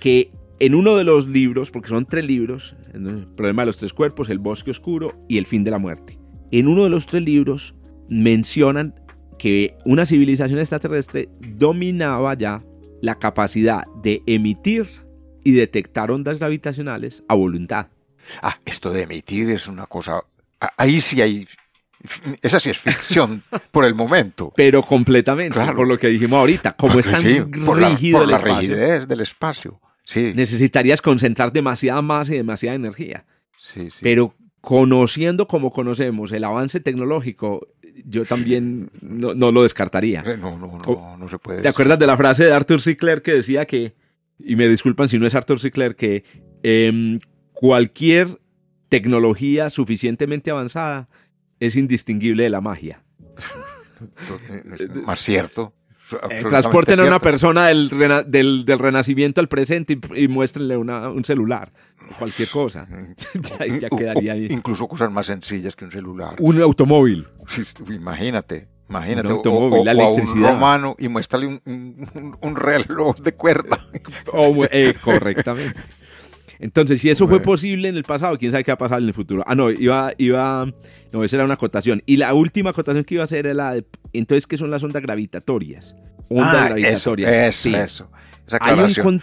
que en uno de los libros, porque son tres libros, el problema de los tres cuerpos, el bosque oscuro y el fin de la muerte, en uno de los tres libros mencionan que una civilización extraterrestre dominaba ya la capacidad de emitir y detectar ondas gravitacionales a voluntad. Ah, esto de emitir es una cosa. ah, Ahí sí hay. Esa sí es ficción <laughs> por el momento. Pero completamente, Claro. por lo que dijimos ahorita, como es tan sí, por la- rígido por el la espacio, rigidez del espacio. Sí, necesitarías concentrar demasiada masa y demasiada energía. sí, sí. Pero conociendo como conocemos el avance tecnológico, yo también no, no lo descartaría. No, no, no, no se puede. ¿Te acuerdas de la frase de Arthur C. Clarke que decía que, y me disculpan si no es Arthur C. Clarke, que em, cualquier tecnología suficientemente avanzada es indistinguible de la magia? <laughs> Más cierto. Eh, transporten a una cierto. persona del, rena- del, del renacimiento al presente y, y muéstrenle una- un celular, cualquier cosa. <laughs> <laughs> ya, quedaría ahí. Incluso cosas más sencillas que un celular. Un automóvil. Imagínate, imagínate. Un automóvil, o, la o a un romano y muéstrale un, un- un reloj de cuerda. <laughs> O eh, correctamente. Entonces, si eso fue posible en el pasado, quién sabe qué va a pasar en el futuro. Ah, no, iba, iba, no, esa era una acotación. Y la última acotación que iba a hacer era la de, entonces, ¿qué son las ondas gravitatorias? Ondas Ah, gravitatorias. Eso, eso, sí. eso. Esa Hay un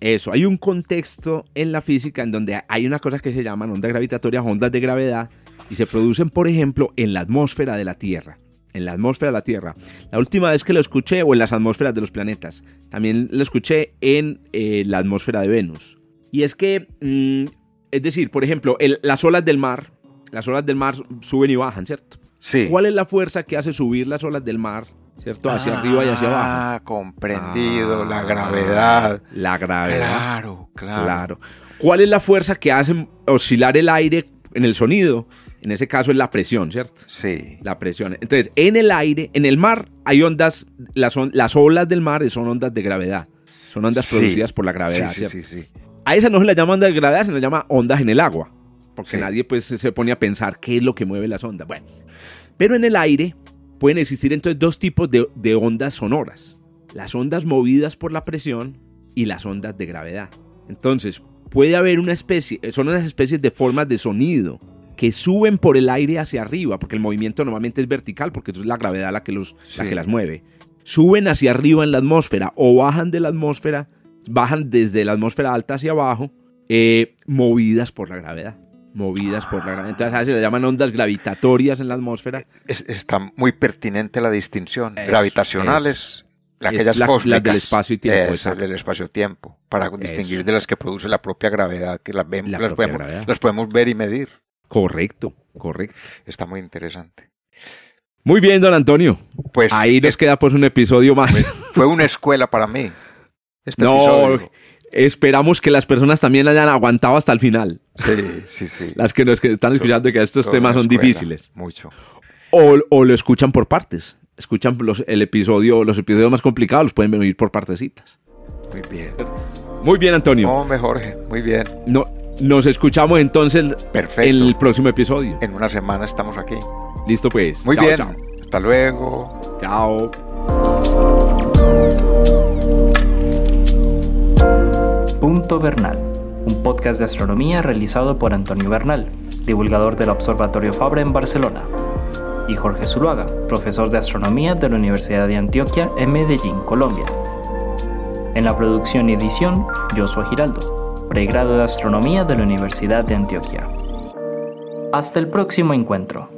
eso, hay un contexto en la física en donde hay una cosa que se llaman ondas gravitatorias, ondas de gravedad, y se producen, por ejemplo, en la atmósfera de la Tierra. En la atmósfera de la Tierra. La última vez que lo escuché, o en las atmósferas de los planetas, también lo escuché en eh, la atmósfera de Venus. Y es que, mm, es decir, por ejemplo, el- las olas del mar, las olas del mar suben y bajan, ¿cierto? Sí. ¿Cuál es la fuerza que hace subir las olas del mar, ¿cierto? Hacia arriba y hacia abajo. Ah, comprendido, la Ah, gravedad. La gravedad. Claro, claro. Claro. ¿Cuál es la fuerza que hace oscilar el aire en el sonido? En ese caso es la presión, ¿cierto? Sí. La presión. Entonces, en el aire, en el mar, hay ondas, las, on- las olas del mar son ondas de gravedad. Son ondas Sí. producidas por la gravedad, Sí, sí, ¿cierto? sí, sí. A esa no se le llama ondas de gravedad, se le llama ondas en el agua. Porque Sí. nadie pues se pone a pensar qué es lo que mueve las ondas. Bueno, pero en el aire pueden existir entonces dos tipos de, de ondas sonoras. Las ondas movidas por la presión y las ondas de gravedad. Entonces, puede haber una especie, son unas especies de formas de sonido que suben por el aire hacia arriba, porque el movimiento normalmente es vertical, porque es la gravedad la que, los, la que las mueve. Suben hacia arriba en la atmósfera o bajan de la atmósfera, bajan desde la atmósfera alta hacia abajo, eh, movidas por la gravedad. Movidas por la gravedad. Entonces a veces le llaman ondas gravitatorias en la atmósfera. Es- está muy pertinente la distinción. Es- Gravitacionales, es aquellas las- cósmicas. las del espacio-tiempo, Esa, exacto. del espacio-tiempo. Para distinguir Eso. de las que produce la propia gravedad, que las, vemos, La las, podemos, gravedad. las podemos ver y medir. Correcto, correcto. Está muy interesante. Muy bien, don Antonio. Pues Ahí nos es- queda pues un episodio más. fue una escuela para mí. Este No, episodio. esperamos que las personas también hayan aguantado hasta el final. Sí, sí, sí. <laughs> Las que nos que están escuchando que estos temas son escuela, difíciles. Mucho. O, o lo escuchan por partes. Escuchan los, el episodio, los episodios más complicados, los pueden venir por partecitas. Muy bien. Muy bien, Antonio. Hombre, Jorge, muy bien. No, nos escuchamos entonces Perfecto. en el próximo episodio. En una semana estamos aquí. Listo, pues. Muy Chao, bien. Chao. Hasta luego. chao. Punto Bernal, un podcast de astronomía realizado por Antonio Bernal, divulgador del Observatorio Fabra en Barcelona, y Jorge Zuluaga, profesor de astronomía de la Universidad de Antioquia en Medellín, Colombia. En la producción y edición, Joshua Giraldo, pregrado de astronomía de la Universidad de Antioquia. Hasta el próximo encuentro.